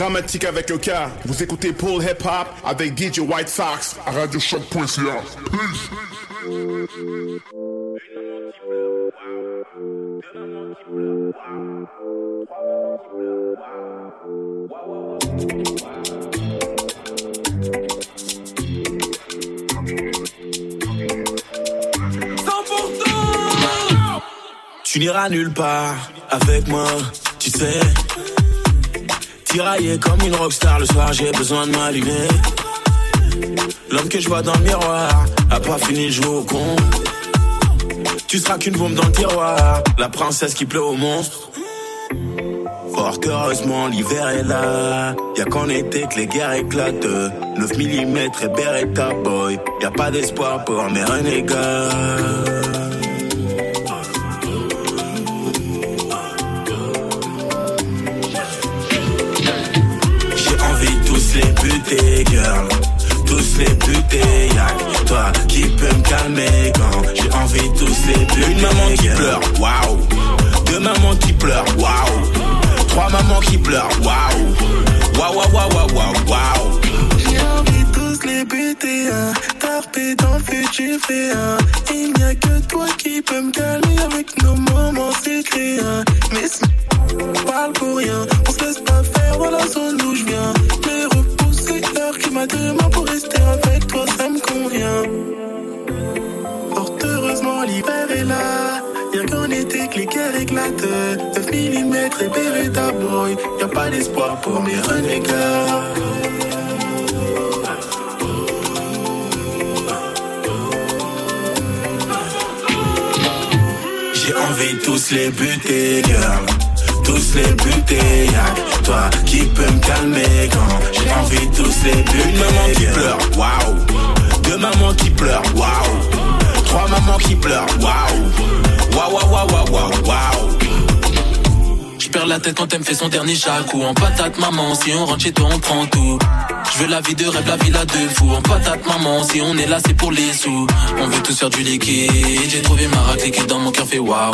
dramatique avec le. Vous écoutez Paul Hip Hop avec DJ White Sox à radiochoc.ca. Tu n'iras nulle part avec moi, tu sais Tiraillé comme une rockstar le soir, j'ai besoin de m'allumer. L'homme que je vois dans le miroir a pas fini de jouer au con. Tu seras qu'une bombe dans le tiroir, la princesse qui pleut au monstre. Fort heureusement l'hiver est là. Y'a qu'en été que les guerres éclatent. 9 mm et Beretta boy. Y'a pas d'espoir pour mes renégats. Calmer quand j'ai envie de tous les buter. Une maman qui pleure, waouh. Deux mamans qui pleurent, waouh. Trois mamans qui pleurent, waouh. Waouh, waouh, waouh, waouh, waouh, waouh. J'ai envie de tous les buter, hein. Tarpé dans le futur fait un. Il n'y a que toi qui peux me calmer avec nos moments secrets, hein. Mais si on parle pour rien, on se laisse pas faire dans la zone où je viens. Mais repousser l'heure qui m'a demain pour rester avec toi, ça me convient. L'hiver est là. Y'a qu'en été que les guerres éclatent. 9 mm et Beretta boy. Y'a pas d'espoir pour mes renégats. J'ai envie de tous les buter, girl. Tous les buter, toi qui peux me calmer quand j'ai envie de tous les buter. Une maman qui pleure, waouh. Deux mamans qui pleurent, waouh. Trois mamans qui pleurent, waouh. Waouh, waouh, waouh, waouh, waouh. J'perds la tête quand elle me fait son dernier chaque ou en patate maman si on rentre chez toi on prend tout. Je veux la vie de rêve, la villa de fou. En patate maman, si on est là c'est pour les sous. On veut tous faire du liquide. J'ai trouvé ma raclée qui dans mon cœur fait waouh.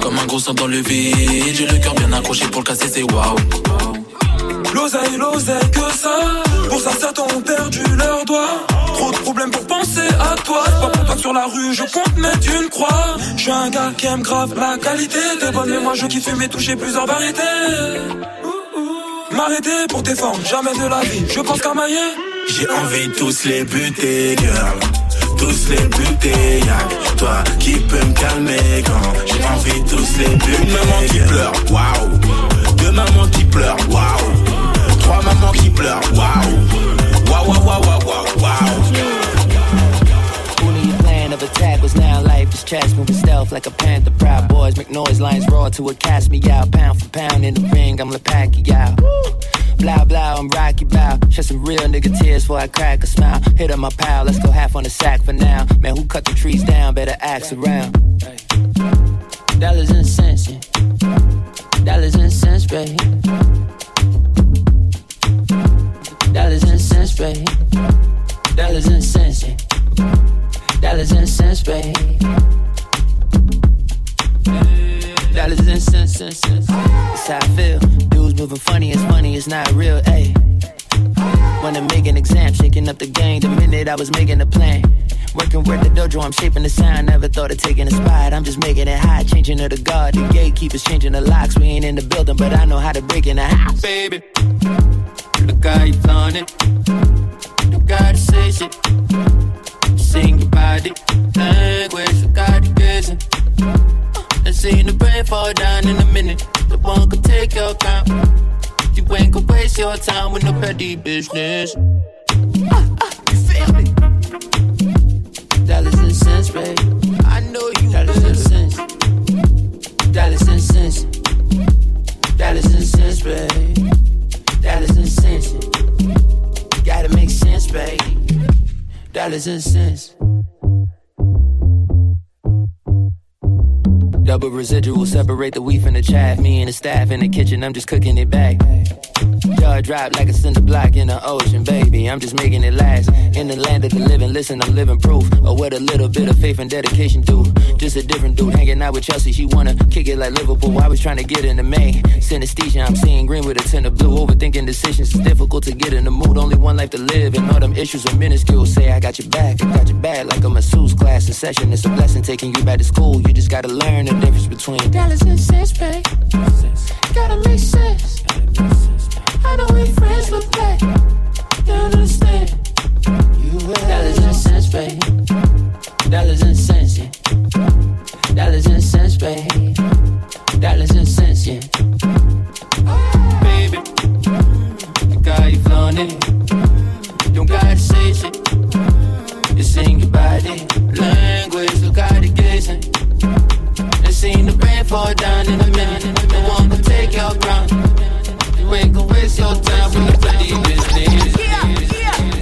Comme un gros sang dans le vide. J'ai le cœur bien accroché pour le casser c'est waouh L'oseille, l'oseille, que ça. Pour ça certains ont perdu leurs doigts. Trop de problèmes pour penser à toi. Pas pour toi que sur la rue je compte mettre une croix. Je suis un gars qui aime grave la qualité T'es bonne mais moi je kiffe mais toucher plusieurs variétés M'arrêter pour tes formes, jamais de la vie. Je pense qu'à mailler. J'ai envie de tous les buter, girl. Tous les buter, y'a que toi qui peux me calmer quand j'ai envie de tous les buter. Une maman qui pleure, waouh. Deux mamans qui pleurent, waouh. Trois mamans qui pleurent, waouh. Waouh, waouh, waouh, waouh, waouh, waouh. Only plan of attack was now life is chess moving stealth like a panther. Proud boys make noise, lions roar to it, cast me out. Pound for pound in the ring, I'm Pacquiao. Blah blah, I'm Rocky Bow. Shed some real nigga tears before I crack a smile. Hit on my pal, let's go half on the sack for now. Man, who cut the trees down? Better axe around. Dollars and cents, yeah. Dollars and cents, baby. Dollars and cents, baby. Dollars and cents, yeah. Dollars and cents, baby. Dollars and cents, cents, cents. That's how I feel. Dudes moving funny, it's funny, it's not real, ayy. Wanna make an exam, shaking up the game the minute I was making a plan. Working with the dojo, I'm shaping the sound. Never thought of taking a spot. I'm just making it hot, changing of the guard. The gatekeepers changing the locks. We ain't in the building, but I know how to break in the house. Baby, look how you flaunt it. You gotta say shit. Sing your body language. You gotta get it. I seen the brain fall down in a minute. The one could take your crown. You ain't gonna waste your time with no petty business. Ah, ah, you feel me? Dollars and cents, babe. I know you dollars and cents. Dollars and cents. Dollars and cents, babe. Dollars and cents. Gotta make sense, babe. Dollars and cents. Double residual separate the wheat from the chaff. Me and the staff in the kitchen, I'm just cooking it back. Jaw drop like a cinder block in the ocean, baby. I'm just making it last. In the land of the living, listen, I'm living proof of what a little bit of faith and dedication do. Just a different dude hanging out with Chelsea. She wanna kick it like Liverpool. I was trying to get in the main. Synesthesia, I'm seeing green with a tint of blue. Overthinking decisions is difficult to get in the mood. Only one life to live, and all them issues are minuscule. Say I got your back, I got your back like a masseuse class in session. It's a blessing taking you back to school. You just gotta learn the difference between dollars and cents, babe. Gotta make sense. I know we friends, but back. Don't understand. Dollars and cents, babe. Dollars and cents, yeah. Dollars and cents, babe. Dollars and cents, yeah. Baby, got you flown. Don't gotta say shit. You sing your body language, look out the gazing. And seen the rain fall down in a minute. No wanna take your crown. You ain't gonna waste your time with the bloody business.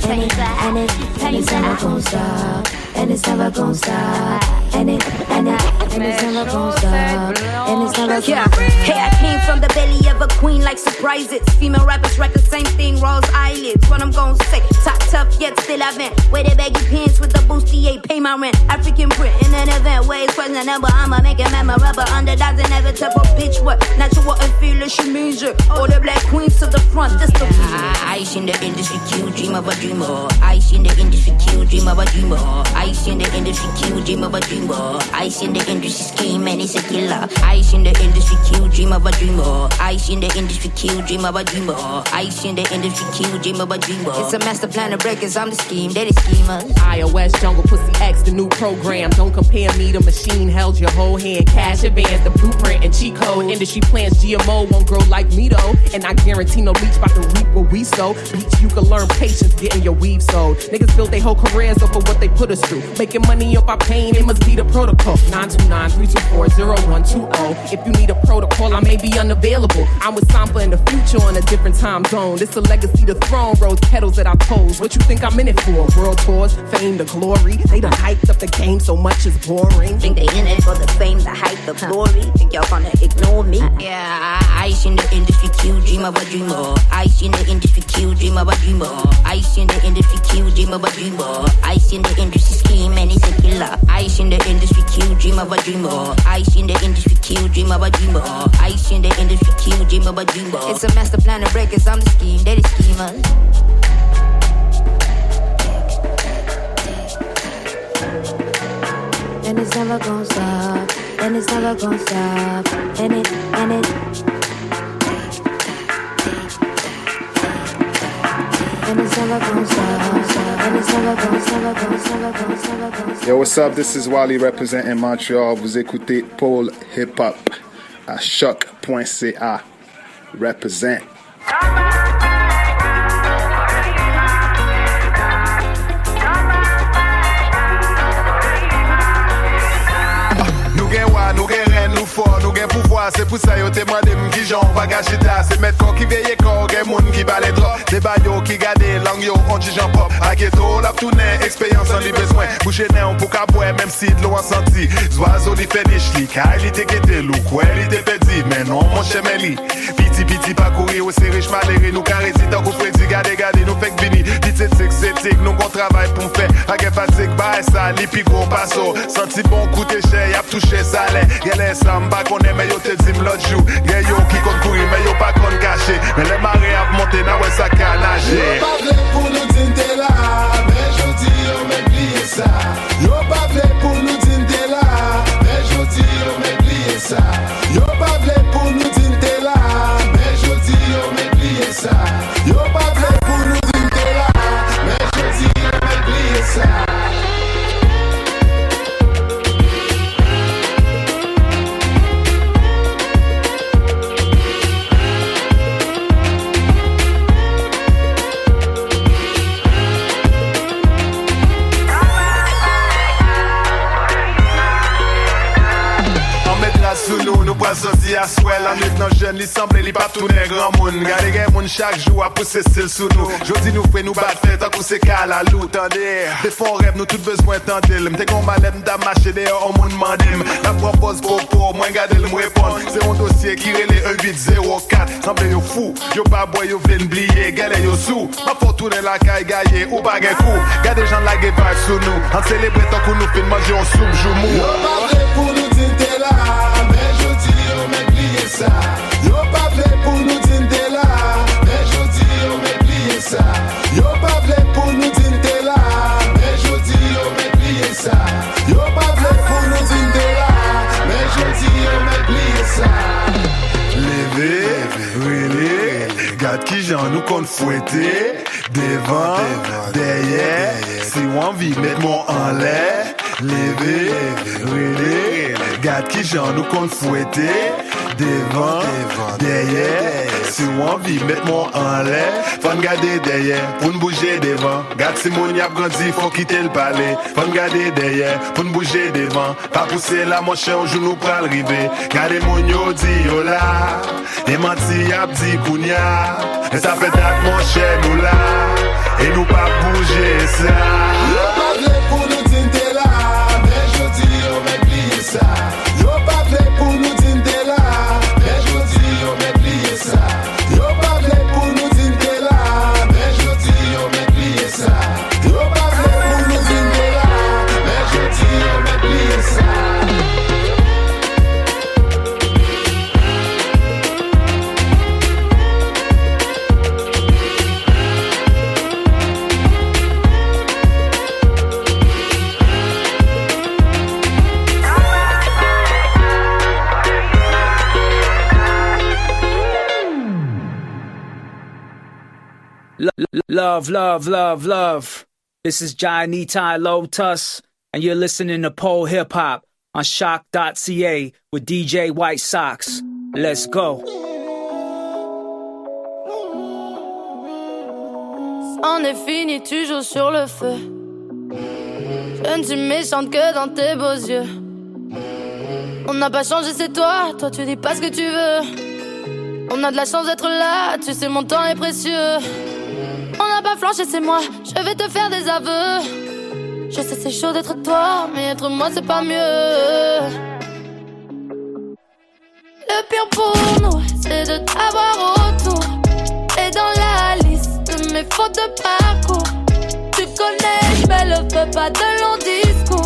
And it, and it, and it's never gonna stop. And it's never gonna stop. And it, and it, and it's never gonna stop. And it's never gonna Yeah, hey, I came from the belly of a queen like surprises. Female rappers write the same thing, rose eyelids. What I'm gonna say, top tough yet still I vent. Wear the baggy pants with the bustier, pay my rent. African print in an event where it's questionable. I'ma make it memorable. Underdogs inevitable, bitch. What natural and fearless measure. All the black queens to the front, this the Ice in the industry, Q, dream of a dreamer. Ice in the industry, Q, dream of a dreamer. Ice in the industry, kill dream of a dreamer. Ice in the industry, scheme and it's a killer. Ice in the industry, kill dream of a dreamer. Ice in the industry, kill dream of a dreamer. Ice in the industry, kill dream of a dreamer. It's a master plan of breakers. I'm the scheme, they the schemers. iOS Jungle Pussy X, the new program. Don't compare me to machine. Held your whole hand. Cash advance, the blueprint and cheat code. Industry plans, GMO won't grow like me though. And I guarantee no leech about to reap what we sow. Beats you can learn patience, getting your weave sold. Niggas built their whole careers off of what they put us through. Making money off our pain, it must be the protocol. 929 324 0120. If you need a protocol, I may be unavailable. I'm with Sampa in the future on a different time zone. This a legacy, the throne, rose petals that I pose. What you think I'm in it for? World tours, fame, the glory. They done hyped up the game so much it's boring. Think they in it for the fame, the hype, the glory. Think y'all gonna ignore me? Uh, yeah, ice in the industry, Q, dream of a dreamer. Ice in the industry, Q, dream of a dreamer. Ice in the industry, Q, dream of a dreamer. Ice in the industry, scheme and it's a killer. Ice in the industry, Q, dream of a dreamer. Ice in the industry, Q, dream of a dreamer. Ice in the industry, Q, dream of a dreamer. It's a master plan of breakers. I'm the scheme, they the. And it's never gonna stop. And it's never gonna stop. And it, and it. Yo, what's up? This is Wally representing Montreal. Vous écoutez Paul Hip Hop à choc.ca. Represent. Gen ren, nou for, nou gen pouvoi Se pou sa yo te mande m ki jan bagajita Se met kon ki veye kon, gen moun ki bale drop De bayo ki gade, lang yo, on ti jan pop. Aketo, lap toune, ekspeyans an li bezwen Bouche nen, on pou ka bwe, menm si dlo an santi Zwazo li fenish li, kay li te kete lou Kwe li te pedi, men non mon chemeli Piti piti pa kouri ou se rich malere Nou karezi tan kou fredi gade gade nou fek bini Piti tek se tek nou kon travay pou fe Ake fatik ba e sa li pi gro paso. Santi bon koute chè yap touche sale Gele samba konen men yo te dim lot jou. Gen yo ki kon kouri men yo pa kon kache. Men le mare ap monte nan wè sa kanaje Yo pa vle pou nou dinte la Men jodi yo men pliye sa. Yo pa vle pou nou dinte la Men jodi yo men pliye sa. Yo pral soti a swel An lit nan jen li semble li pa toune gran moun Gade gen moun chak jou a pousse stil sou nou Jodi nou fe nou bat fet an kou se kal a lou Tande, defon rev nou tout bezwen tandil Mte kon malet mta mache de yo an moun mandim La propose popo, mwen gade l mwepon Se yon dosye ki rele 1804 Semble yo fou, yo pa boy yo vle nbliye Gale yo sou, ma fò toune la kay gaye ou bagen kou Gade jan la ge vibe sou nou An celebre tan kou nou fin manje yon soub jou mou. Yo pa vle pou nou din te la, oubliye sa Yo pa vle pou nou din de la Men jodi yo me pliye sa Yo pa vle pou nou din de la Men jodi yo me pliye sa Yo pa vle pou nou din de la Men jodi yo me pliye sa Leve, rele, gade ki jan nou kon fwete Devan, deye, si wan vi met moun an le Leve, rele, gade ki jan nou kon fwete devant, derrière. Si ou envie, mette-moi en l'air. Faut regarder derrière, pour nous bouger devant. Garde si mon yap grandi, faut quitter le palais. Faut regarder derrière, pour nous bouger devant. Pas pousser la mon chien, jour nous pral river. Gardez mon yo dit yo là. Et menti. Et ça fait date mon chien nous là. Et nous pas bouger ça. Love, love, love, love. This is Johnny Ty Lotus, and you're listening to Pole Hip Hop on shock.ca with DJ White Sox. Let's go. On est fini, tu joues sur le feu. Je ne suis méchante que dans tes beaux yeux. On n'a pas changé, c'est toi. Toi, tu dis pas ce que tu veux. On a de la chance d'être là. Tu sais, mon temps est précieux. On n'a pas flanché, c'est moi. Je vais te faire des aveux. Je sais, c'est chaud d'être toi, mais être moi, c'est pas mieux. Le pire pour nous, c'est de t'avoir autour. Et dans la liste de mes fautes de parcours, tu connais, je fais le feu, pas de long discours.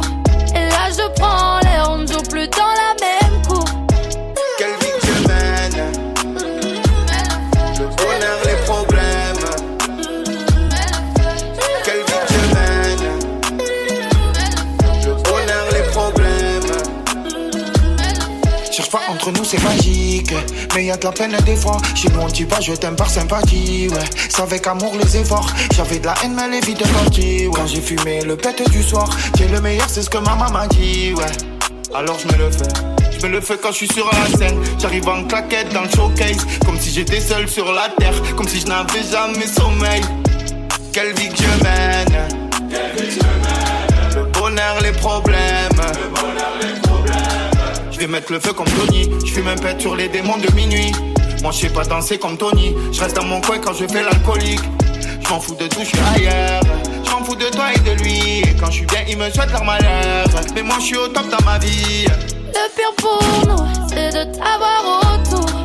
C'est magique. Mais y a de la peine des fois. Chez nous, on pas je t'aime par sympathie. Ouais, c'est avec amour les efforts. J'avais de la haine, mais les vies de partie. Ouais. Quand j'ai fumé le pète du soir, t'es le meilleur, c'est ce que ma maman m'a dit. Ouais, Alors je me le fais Je me le fais quand je suis sur la scène J'arrive en claquette dans le showcase Comme si j'étais seul sur la terre Comme si je n'avais jamais sommeil Quelle vie que je mène Le bonheur, les problèmes Je vais mettre le feu comme Tony. Je fume un pet sur les démons de minuit. Moi je sais pas danser comme Tony. Je reste dans mon coin quand je fais l'alcoolique. Je fous de tout, je suis ailleurs. Je fous de toi et de lui. Et quand je suis bien, il me souhaite leur malheur. Mais moi je suis au top dans ma vie. Le pire pour nous, c'est de t'avoir autour.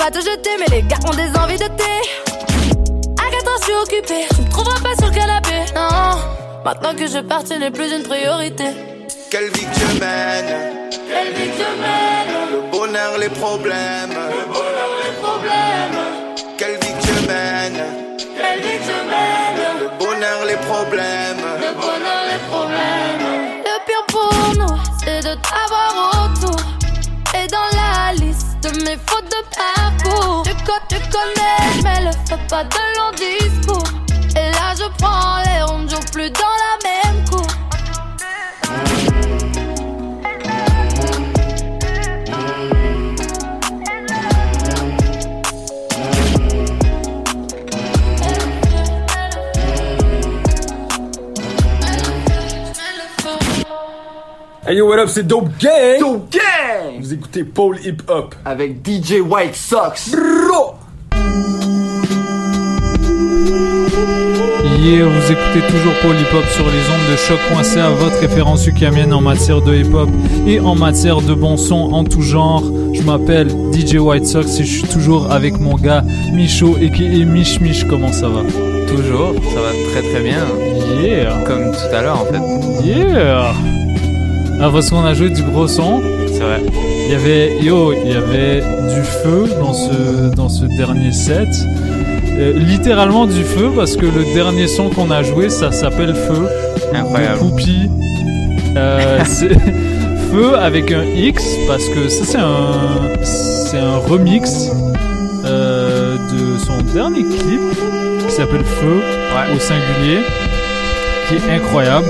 Pas te jeter, mais les gars ont des envies de thé. À 4 ans, je suis occupée, tu me trouveras pas sur le canapé. Non, maintenant que je pars, ce n'est plus une priorité. Quelle vie que je mène Quelle vie que je mène Le bonheur, les problèmes Le bonheur, les problèmes Quelle vie que je mène Quelle vie que je mène Le bonheur, les problèmes Le bonheur, les problèmes Le pire pour nous, c'est de t'avoir autour. De mes fautes de parcours, tu, co- tu connais, mais le fais pas de long discours. Et là, je prends ne joue plus dans la Hey yo, what up, c'est Dope Gang! Dope Gang! Vous écoutez Paul Hip Hop. Avec DJ White Sox. Bro! Yeah, vous écoutez toujours Paul Hip Hop sur les ondes de choc.ca, votre référence ukamienne en matière de hip hop et en matière de bon son en tout genre. Je m'appelle DJ White Sox et je suis toujours avec mon gars Micho et qui est Mich Mich. Comment ça va? Toujours, ça va très très bien. Yeah! Comme tout à l'heure en fait. Yeah! Ah, parce qu'on a joué du gros son, c'est vrai. Il y avait, yo, il y avait du feu dans ce, dans ce dernier set. Euh, littéralement du feu parce que le dernier son qu'on a joué, ça s'appelle Feu. Incroyable. Poupie. Euh, <laughs> c'est Feu avec un X parce que ça c'est un, c'est un remix euh, de son dernier clip qui s'appelle Feu au singulier, qui est incroyable.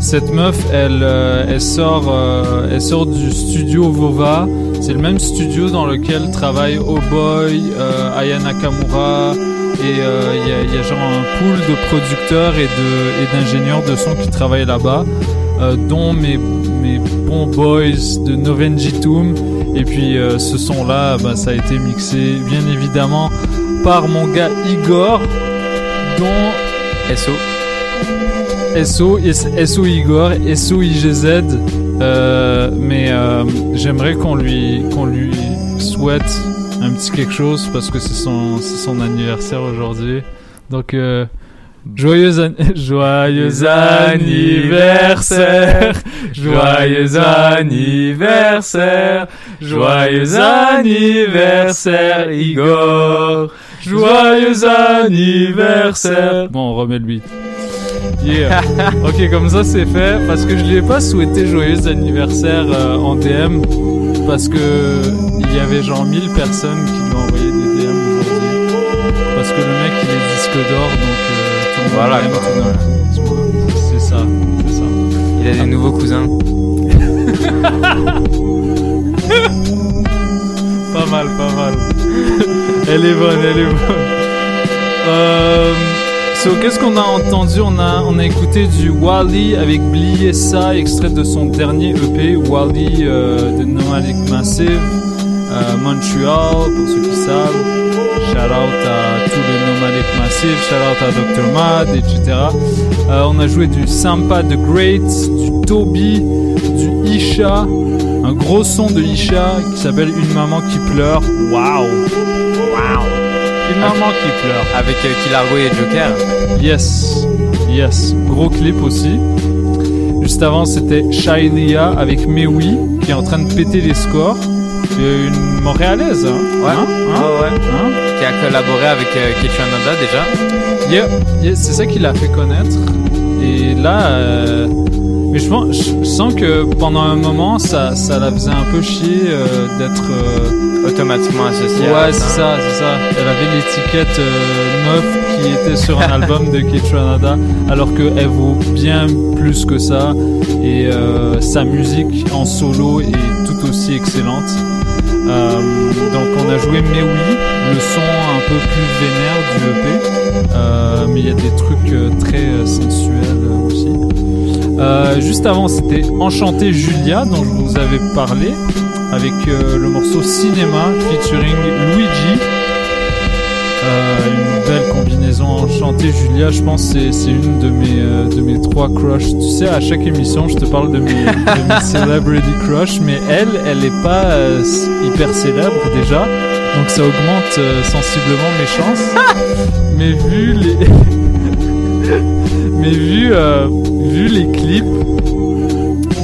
Cette meuf, elle, euh, euh, elle sort du studio Vova. C'est le même studio dans lequel travaillent Oh Boy, euh, Aya Nakamura, et il y, a, genre un pool de producteurs et d'ingénieurs de son qui travaillent là-bas, dont mes bons boys de Novenjitum. Et puis ce son-là, bah, ça a été mixé bien évidemment par mon gars Igor, dont SO. SO, SO Igor, SO IGZ. Euh, mais euh, j'aimerais qu'on lui, lui souhaite un petit quelque chose parce que c'est son, son anniversaire aujourd'hui. Donc, euh, joyeux, an- <laughs> joyeux anniversaire, joyeux anniversaire, joyeux anniversaire, Igor, joyeux anniversaire. Bon, on remet le. Yeah. <laughs> ok, comme ça c'est fait. Parce que je lui ai pas souhaité joyeux anniversaire euh, en DM. Parce que il y avait genre 1000 personnes qui lui ont envoyé des DM aujourd'hui. Parce que le mec il est disque d'or donc euh, Voilà, C'est ça, c'est ça. Il a des nouveaux cousins. <laughs> pas mal, pas mal. elle est bonne, elle est bonne. Euh, so, qu'est-ce qu'on a entendu? On a, on a écouté du Wally avec Bliessa, extrait de son dernier EP, Wally euh, de Nomadic Massive, euh, Montreal, pour ceux qui savent. Shout out à tous les Nomadic Massive, shout out à Dr. Mad, etc. Euh, on a joué du Sampa the Great, du Toby, du Isha, un gros son de Isha qui s'appelle Une maman qui pleure. Waouh! Une maman qui pleure. Avec euh, Kilargo et Joker. Yes, yes. Gros clip aussi. Juste avant, c'était Shailia avec Mewi qui est en train de péter les scores. Une Montréalaise, hein? Ouais. Hein? Hein? Ouais, ouais. Hein? Qui a collaboré avec euh, Ketchuanada déjà. Yeah, yeah, c'est ça qui l'a fait connaître. Et là, euh, mais je, pense, je sens que pendant un moment, ça, ça la faisait un peu chier euh, d'être euh, Automatiquement associé à Ouais, c'est ça, c'est ça. Elle avait l'étiquette euh, meuf qui était sur un album de Ketchuanada, alors qu'elle vaut bien plus que ça. Et sa musique en solo est tout aussi excellente. Donc on a joué Mais oui, le son un peu plus vénère du EP. Mais il y a des trucs très sensuels aussi. Euh, juste avant, c'était Enchanté Julia, dont je vous avais parlé, avec euh, le morceau Cinéma featuring Luigi. Euh, une belle combinaison Enchanté Julia, je pense c'est c'est une de mes, de mes trois crushs. Tu sais, à chaque émission, je te parle de mes, de mes <laughs> celebrity crush, mais elle, elle est pas hyper célèbre déjà, donc ça augmente sensiblement mes chances. <laughs> mais vu les... <laughs> mais vu, vu les clips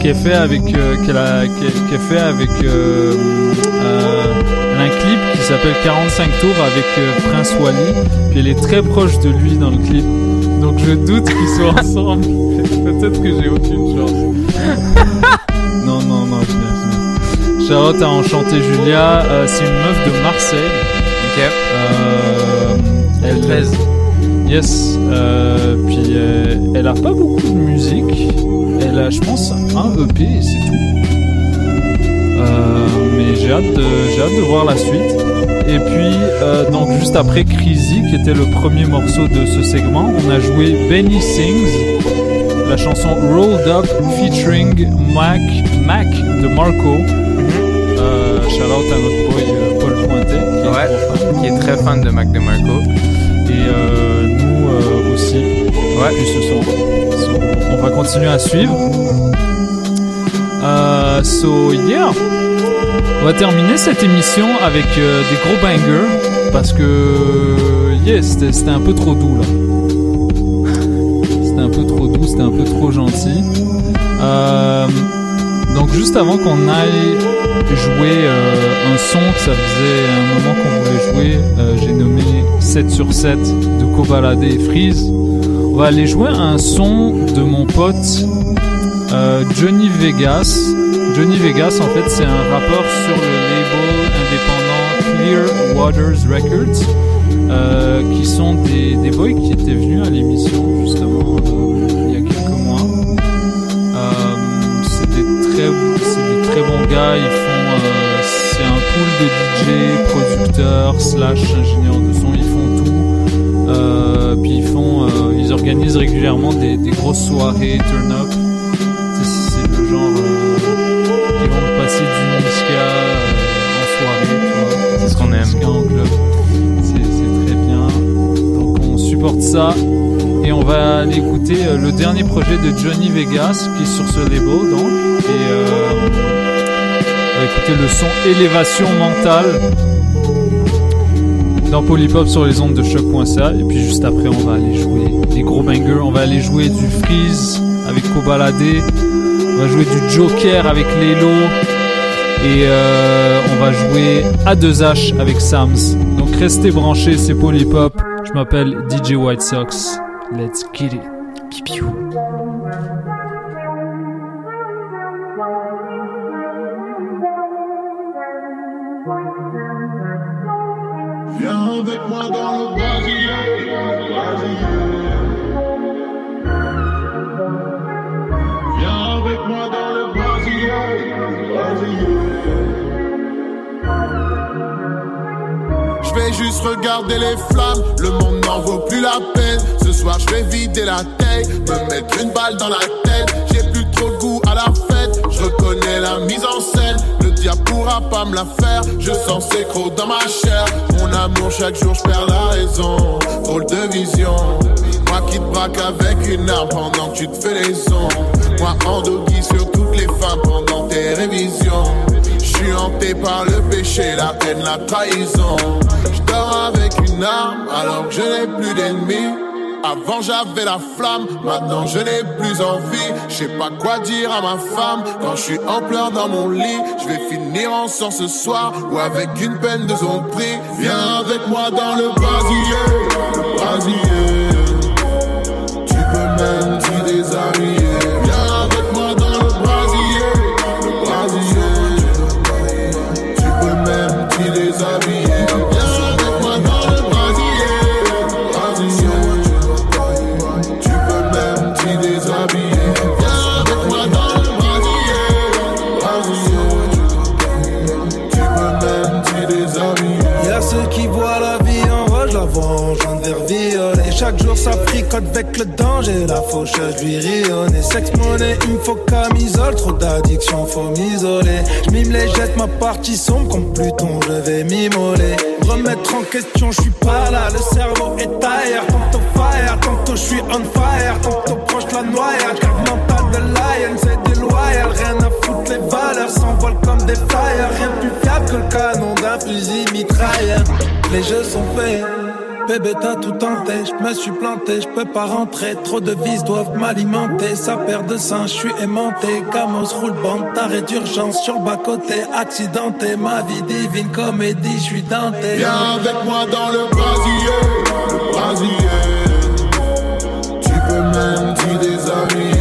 qu'elle fait avec euh, qu'elle a qu'elle fait avec euh, euh, elle a un clip qui s'appelle 45 tours avec euh, Prince Wally puis elle est très proche de lui dans le clip. Donc je doute qu'ils soient <laughs> ensemble. Peut-être que j'ai aucune chance. <laughs> Non non non je je. Charlotte a enchanté Julia. C'est une meuf de Marseille. Ok. Euh, elle 13 Yes, euh, puis euh, elle a pas beaucoup de musique. Elle a, je pense, un EP et c'est tout. Euh, mais j'ai hâte, de, j'ai hâte de voir la suite. Et puis, donc juste après Crazy, qui était le premier morceau de ce segment, on a joué Benny Sings, la chanson Rolled Up featuring Mac, Mac de Marco. Euh, shout out à notre boy Paul Pointet, qui est Ouais, gros fan. qui est très fan de Mac DeMarco. Et Ouais. So, on va continuer à suivre. Euh, so yeah. On va terminer cette émission avec euh, des gros bangers. Parce que yeah, c'était un peu trop doux là. C'était un peu trop doux, c'était un peu trop gentil. Euh, donc juste avant qu'on aille jouer un son que ça faisait un moment qu'on voulait jouer. J'ai nommé 7 sur 7 de Kobalade et Freeze. On va aller jouer un son de mon pote euh, Johnny Vegas. Johnny Vegas, en fait, c'est un rappeur sur le label indépendant Clear Waters Records, euh, qui sont des, des boys qui étaient venus à l'émission justement euh, il y a quelques mois. C'est des très, c'est des très bons gars. Ils font, c'est un pool de DJ, producteurs, slash ingénieurs de son. Ils font tout. Euh, puis ils font, euh, ils organisent régulièrement des, des grosses soirées turn up. C'est le genre euh, qui vont passer du Niska en soirée, tu vois. C'est ce qu'on aime. Niska en club. C'est très bien. Donc on supporte ça. Et on va aller écouter le dernier projet de Johnny Vegas qui est sur ce label donc. Et euh, on va écouter le son Élévation Mentale dans Polypop sur les ondes de choc.ca. Et puis juste après, on va aller jouer des gros bangers. On va aller jouer du Freeze avec Kobalade. On va jouer du Joker avec Lelo. Et euh, on va jouer A2H avec Sams. Donc restez branchés, c'est Polypop. Je m'appelle DJ White Sox. Let's get it. Une balle dans la tête. J'ai plus trop le goût à la fête, je reconnais la mise en scène. Le diable pourra pas me la faire, je sens ses crocs dans ma chair. Mon amour, chaque jour je perds la raison. Drôle de vision, moi qui te braque avec une arme pendant que tu te fais les sons. Moi en sur toutes les femmes pendant tes révisions. Je suis hanté par le péché, la haine, la trahison. Je dors avec une arme alors que je n'ai plus d'ennemis. Avant j'avais la flamme, maintenant je n'ai plus envie. Je sais pas quoi dire à ma femme quand je suis en pleurs dans mon lit. Je vais finir en sang ce soir ou avec une peine de son prix. Viens avec moi dans le brasier, le brasier. Chaque jour ça fricote avec le danger, la faucheuse lui rionne. Et sexe monnaie, il me faut camisole, trop d'addiction, faut m'isoler. J'mime les jette ma partie sombre, comme Pluton, je vais m'immoler. Remettre en question, je suis pas là, le cerveau est ailleurs. Tantôt fire, tantôt je suis on fire, tantôt proche la noyade. Garde mental de lion, c'est déloyal, rien à foutre, les valeurs s'envolent comme des flyers. Rien plus fiable que le canon d'un fusil mitrailleur. Les jeux sont faits. Bébé t'as tout tenté, je me suis planté, je peux pas rentrer, trop de vis doivent m'alimenter, ça perd de sang, je suis aimanté, Camos roule bande, t'arrêt d'urgence sur bas côté, accidenté, ma vie divine comédie, je suis denté. Viens avec moi dans le brasier, le brasier. Tu peux même t'y déshabiller.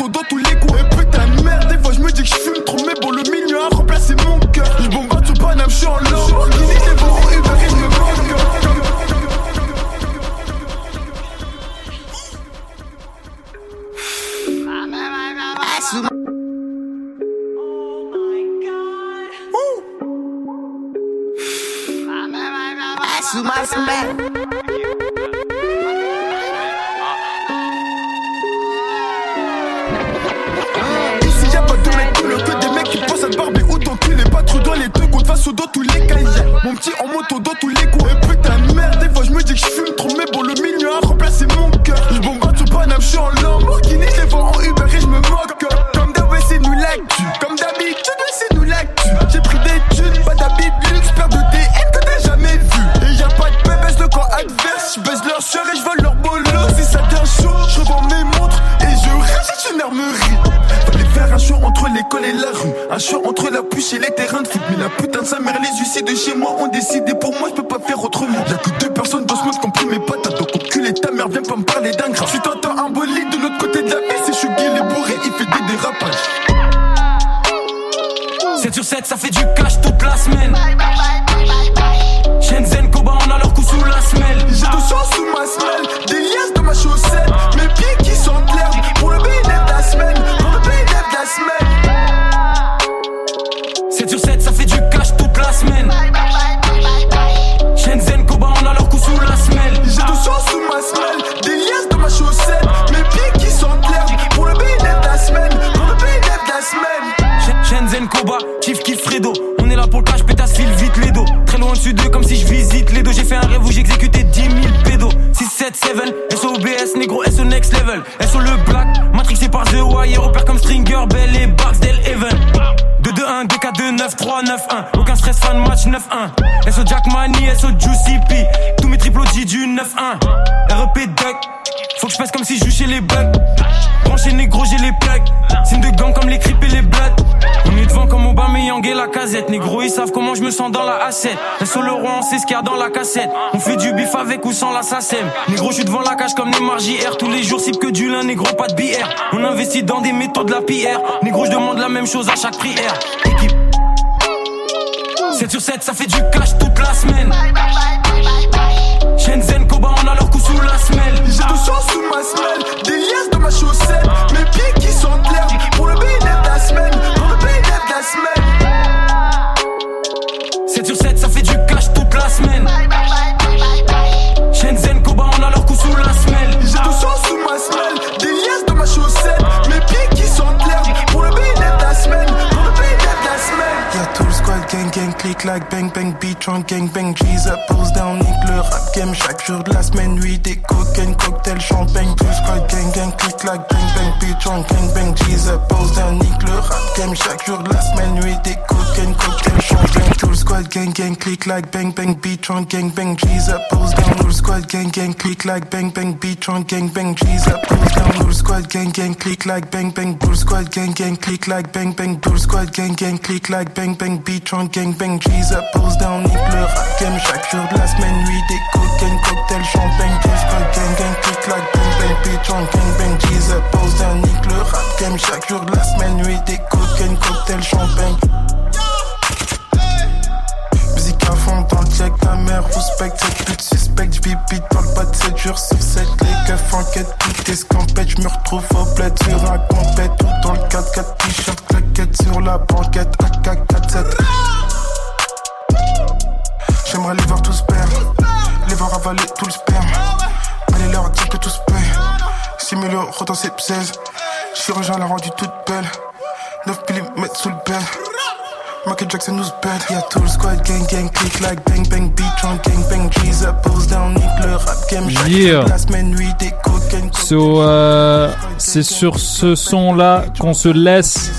Moto dans tous les coups Et putain de merde des fois je me dis que je trop Mais bon le milieu a remplacé mon cœur. Je sur Paname je suis en manque Sous ma semaine. 4 dans les deux gouttes, face au dos tous les cahiers. Mon petit en moto dans tous les coups. Et putain merde, des fois je me dis que je fume trop, mais bon, le milieu a remplacé mon cœur. Je bombarde sur Paname, je suis en Lamborghini, je les vends en Uber et je me moque. Comme d'hab, c'est nous l'actu. Comme d'habitude, c'est nous l'actu. J'ai pris des thunes, pas d'habit de luxe, peur de DN que t'as jamais vu. Et y'a pas de baisse le camp adverse, je baise leur sœur et je vole leur bolo. Si ça t'un chaud, je revends mes montres et je rachète une armerie. Fallait faire un show entre l'école et la rue. Un show entre la puce et les terrains de foot. Mais la putain de sa mère, les huissiers de chez moi ont décidé pour moi, je peux pas faire autrement. Y'a que deux personnes dans ce monde qui ont pris mes patates. Donc enculé ta mère, viens pas me parler d'un gras. Si t'entends un bolide de l'autre côté de la vie, c'est Chugui les bourré, il fait des dérapages. 7 sur 7, ça fait du cash toute la semaine. Comment je me sens dans la A7. SO le roi, on sait ce qu'il y a dans la cassette. On fait du bif avec ou sans la SACEM. Négro, je suis devant la cage comme Neymar JR. Tous les jours, cible que du lin, négro, pas de BR. On investit dans des métaux de la PR. Négro, je demande la même chose à chaque prière. Équipe. 7 sur 7, ça fait du cash toute la semaine. Like bang bang beat drunk gang bang. Up pose down nique le rap game. Chaque jour de la semaine nuit des cocaine cocktail champagne le squad gang gang click like bang bang beat drunk gang bang. Up pose down nique le rap game. Chaque jour de la semaine nuit des cocaine cocktail champagne tout le squad gang gang click like bang bang beat gang bang G's up pose down tout le squad gang gang click like bang bang beat drunk gang bang G's pose down tout le squad gang gang click like bang bang le squad gang gang click like bang bang le squad gang gang click like bang bang beat gang bang G's up pose down nique le rap game chaque jour de la semaine nuit des cocaine cocktail champagne tout le squad gang gang click like bang bang beat drunk gang bang G's up pose down nique le rap game chaque jour de la semaine nuit des cocaine cocktail champagne dans le check, ta mère respecte cette pute suspecte, j'bibi dans le bas de 7 jours sur 7 Les keufs enquête, tout est scampette, j'me retrouve au bled sur un compète Tout dans le 4-4 t-shirt, claquette sur la banquette, AK-47 J'aimerais les voir tous perdre, les voir avaler tout le sperme. Allez leur dire que tous paient, 6 000 euros dans ces 16 Chirurgien l'a rendu toute belle, 9 mm sous le bel Michael Jackson nous bad. Y'a tout le squad gang gang click like bang bang beat drunk gang bang G's up pose down nique le rap game Yeah. la semaine nuit des cocaine So, euh, c'est sur ce son-là qu'on se laisse.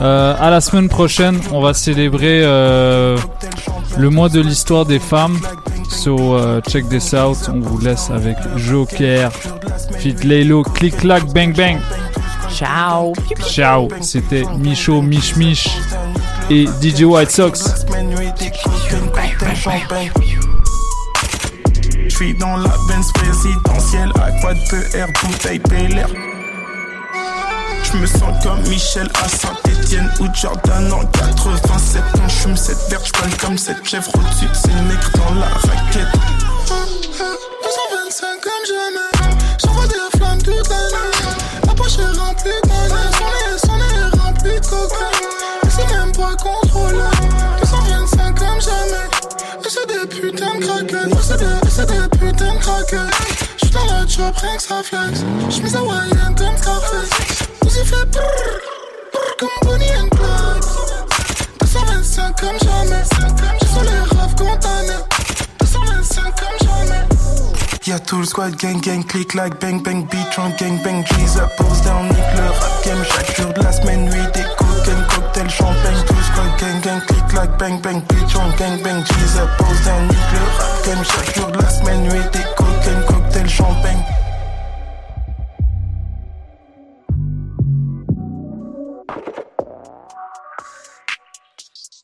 Euh, à la semaine prochaine, on va célébrer euh, le mois de l'histoire des femmes. So, euh, check this out. On vous laisse avec Joker, Fit Laylo, Click Clack Bang Bang. Ciao. Ciao. C'était Micho Mich Mich et DJ White Sox. nuit champagne J'suis dans la Benz présidentielle à quoi de PR bouteille PLR J'me sens comme Michel à Saint-Etienne ou Jordan en 87 ans J'fume cette verre, j'parle comme cette chèvre au-dessus C'est nègre dans la raquette 225 comme jamais. J'envoie des flammes toute l'année. La poche est remplie putain de craquettes. Moi, c'est des, c'est des putains de craquettes. J'suis dans la job, rien que ça flex. J'mise hawaïenne, t'aimes Scarface. Nous y fait brrr, brrr, comme Bonnie and Clyde. 225 comme jamais. J'ai sur les raves condamnés. 225 comme jamais. Y'a tout le squad gang gang click like bang bang beat on gang bang cheese up pose down nique le rap game chaque jour de la semaine nuit cocktail champagne tout le squad gang gang click like bang bang beat on gang bang cheese pose down nique le rap game chaque jour la semaine nuit des cocaine cocktail champagne